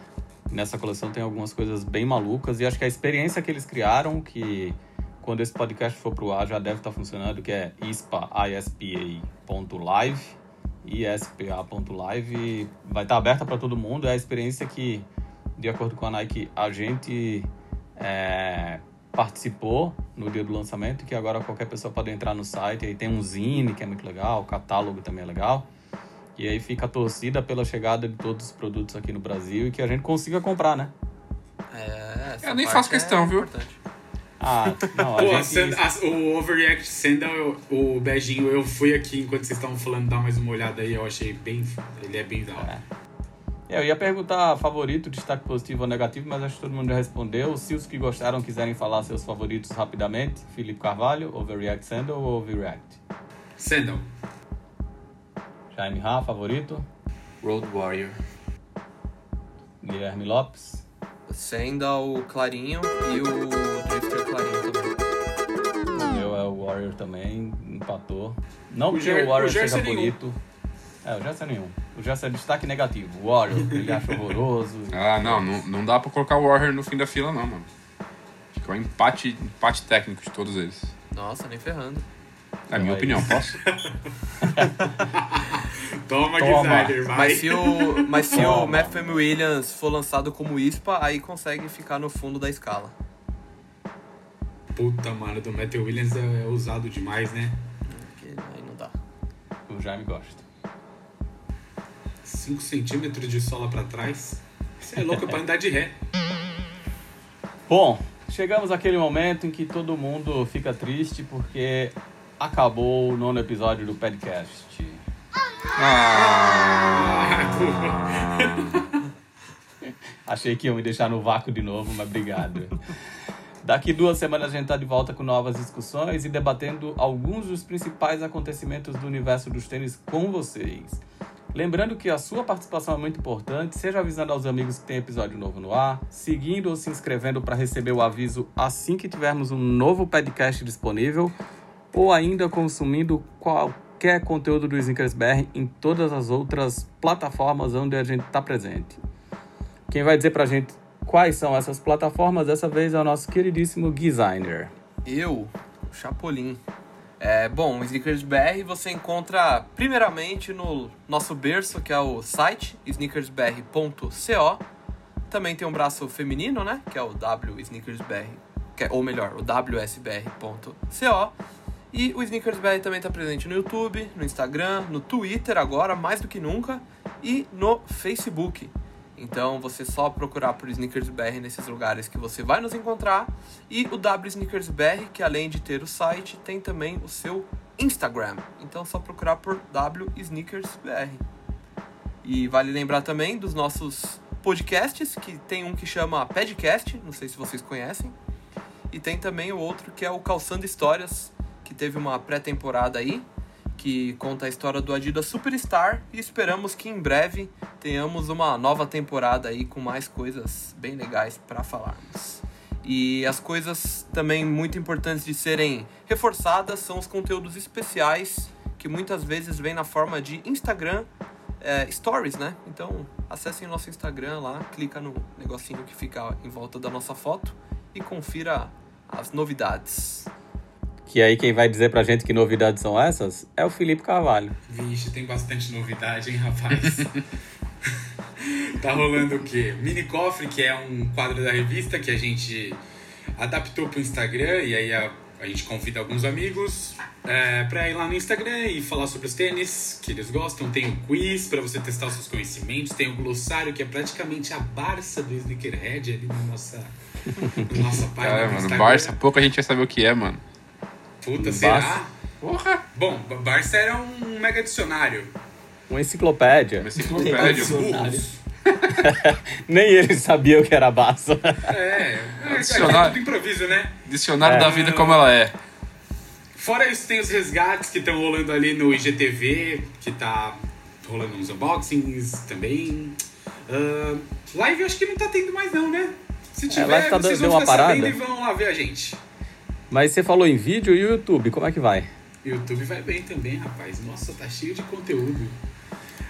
Nessa coleção tem algumas coisas bem malucas e acho que a experiência que eles criaram, que quando esse podcast for pro ar já deve estar funcionando, que é ispa, ispa.live, ispa.live, vai estar aberta para todo mundo. É a experiência que, de acordo com a Nike, a gente é, participou no dia do lançamento, que agora qualquer pessoa pode entrar no site, aí tem um zine que é muito legal, o catálogo também é legal. E aí fica a torcida pela chegada de todos os produtos aqui no Brasil e que a gente consiga comprar, né? É, essa Eu nem parte faço questão, é viu? importante. Ah, não, a Pô, gente... a Sand- a- o Overreact Sandal, o beijinho, eu fui aqui enquanto vocês estavam falando, dar mais uma olhada aí, eu achei bem. Ele é bem da hora. Eu ia perguntar favorito, destaque positivo ou negativo, mas acho que todo mundo já respondeu. Se os que gostaram quiserem falar seus favoritos rapidamente, Felipe Carvalho, Overreact Sandal ou Overreact? Sandal. Jaime Ha, favorito? Road Warrior. Guilherme Lopes? Sandal clarinho e o Drifter clarinho também. O meu é o Warrior também, empatou. Não O o Warrior o seja é nenhum. bonito. É, o Gerson é nenhum. O Gerson é destaque negativo. O Warrior, ele acha horroroso. Ah, não, não, não dá pra colocar o Warrior no fim da fila, não, mano. Acho que é um empate, empate técnico de todos eles. Nossa, nem ferrando. É a minha opinião, posso? Toma, Toma. designer, vai. Mas se o, mas se o Toma. Matthew Williams for lançado como ISPA, aí consegue ficar no fundo da escala. Puta, mano, do Matthew Williams é, é usado demais, né? Aí não dá. O Jaime gosta. Sim. 5 centímetros de sola pra trás. Você é louco é pra andar de ré. Bom, chegamos àquele momento em que todo mundo fica triste porque acabou o nono episódio do podcast. Ah, Achei que iam me deixar no vácuo de novo, mas obrigado. Daqui duas semanas a gente tá de volta com novas discussões e debatendo alguns dos principais acontecimentos do universo dos tênis com vocês. Lembrando que a sua participação é muito importante, seja avisando aos amigos que tem episódio novo no ar, seguindo ou se inscrevendo para receber o aviso assim que tivermos um novo podcast disponível, ou ainda consumindo qualquer conteúdo do Snickers BR em todas as outras plataformas onde a gente está presente. Quem vai dizer pra gente quais são essas plataformas dessa vez é o nosso queridíssimo designer. Eu, Chapolin. É, bom, o Sneakers BR você encontra primeiramente no nosso berço, que é o site sneakersbr.co. Também tem um braço feminino, né? Que é o WSneakersBR, que é, ou melhor, o WSBR.co. E o Sneakers BR também está presente no YouTube, no Instagram, no Twitter agora, mais do que nunca, e no Facebook. Então você só procurar por Sneakers BR nesses lugares que você vai nos encontrar. E o W Sneakers BR, que além de ter o site, tem também o seu Instagram. Então só procurar por W Sneakers BR. E vale lembrar também dos nossos podcasts, que tem um que chama Podcast, não sei se vocês conhecem. E tem também o outro que é o Calçando Histórias, que teve uma pré-temporada aí, que conta a história do Adidas Superstar e esperamos que em breve tenhamos uma nova temporada aí com mais coisas bem legais para falarmos. E as coisas também muito importantes de serem reforçadas são os conteúdos especiais que muitas vezes vêm na forma de Instagram é, Stories, né? Então acessem o nosso Instagram lá, clica no negocinho que fica em volta da nossa foto e confira as novidades. Que aí quem vai dizer pra gente que novidades são essas é o Felipe Carvalho. Vixe, tem bastante novidade, hein, rapaz? tá rolando o quê? Mini Cofre, que é um quadro da revista que a gente adaptou pro Instagram e aí a, a gente convida alguns amigos é, pra ir lá no Instagram e falar sobre os tênis que eles gostam. Tem o quiz pra você testar os seus conhecimentos, tem o glossário, que é praticamente a Barça do Sneakerhead ali na nossa, na nossa página. cara, mano. Barça, pouco a gente vai saber o que é, mano. Puta, Barça. será? Porra! Bom, Barça era um mega dicionário. Uma enciclopédia. Uma enciclopédia. Os burros. Nem ele sabia o que era Barça. É, é, é Dicionário. tudo improviso, né? Dicionário É. da vida como ela é. Fora isso, tem os resgates que estão rolando ali no IGTV, que tá rolando uns unboxings também. Ah, live eu acho que não tá tendo mais não, né? Se tiver, live tá vocês vão uma ficar parada. sabendo e vão lá ver a gente. Mas você falou em vídeo e o YouTube, como é que vai? YouTube vai bem também, rapaz. Nossa, tá cheio de conteúdo.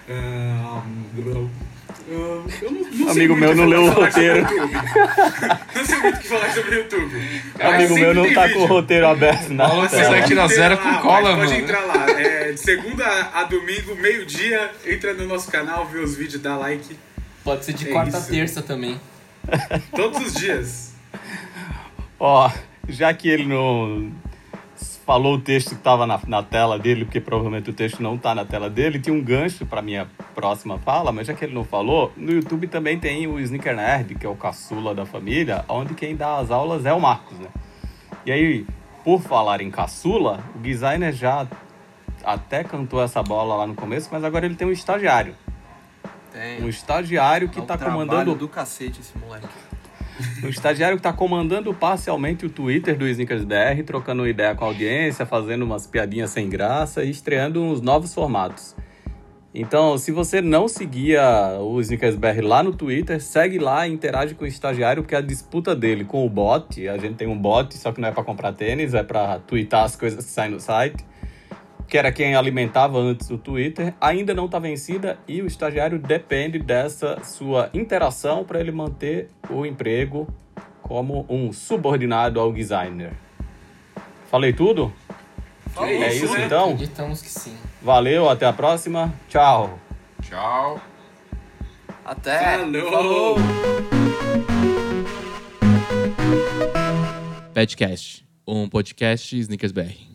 Ah, ah, eu não, não sei Amigo muito meu não o que leu o falar sobre roteiro. YouTube. não sei muito o que falar sobre o YouTube. Mas Amigo meu não tá vídeo. com o roteiro aberto na Fala, você vai tirar zero com lá, cola, pode, Pode mano. entrar lá. É, de segunda a domingo, meio-dia, entra no nosso canal, vê os vídeos, dá like. Pode ser de É quarta a isso. terça também. Todos os dias. Ó, já que ele não falou o texto que tava na, na tela dele, porque provavelmente o texto não tá na tela dele, tinha um gancho pra minha próxima fala, mas já que ele não falou, no YouTube também tem o Sneaker Nerd, que é o caçula da família, onde quem dá as aulas é o Marcos, né? E aí, por falar em caçula, o designer já até cantou essa bola lá no começo, mas agora ele tem um estagiário. Tem. Um estagiário que Dá um tá trabalho comandando do cacete esse moleque. o estagiário que tá comandando parcialmente o Twitter do Snickers BR, trocando ideia com a audiência, fazendo umas piadinhas sem graça e estreando uns novos formatos. Então, se você não seguia o Snickers BR lá no Twitter, segue lá e interage com o estagiário, porque a disputa dele com o bot, a gente tem um bot, só que não é para comprar tênis, é para twittar as coisas que saem no site, que era quem alimentava antes o Twitter, ainda não está vencida e o estagiário depende dessa sua interação para ele manter o emprego como um subordinado ao designer. Falei tudo? É isso né? então? Acreditamos que sim. Valeu, até a próxima. Tchau. Tchau. Até! Falou. Petcast, um podcast Snickers BR.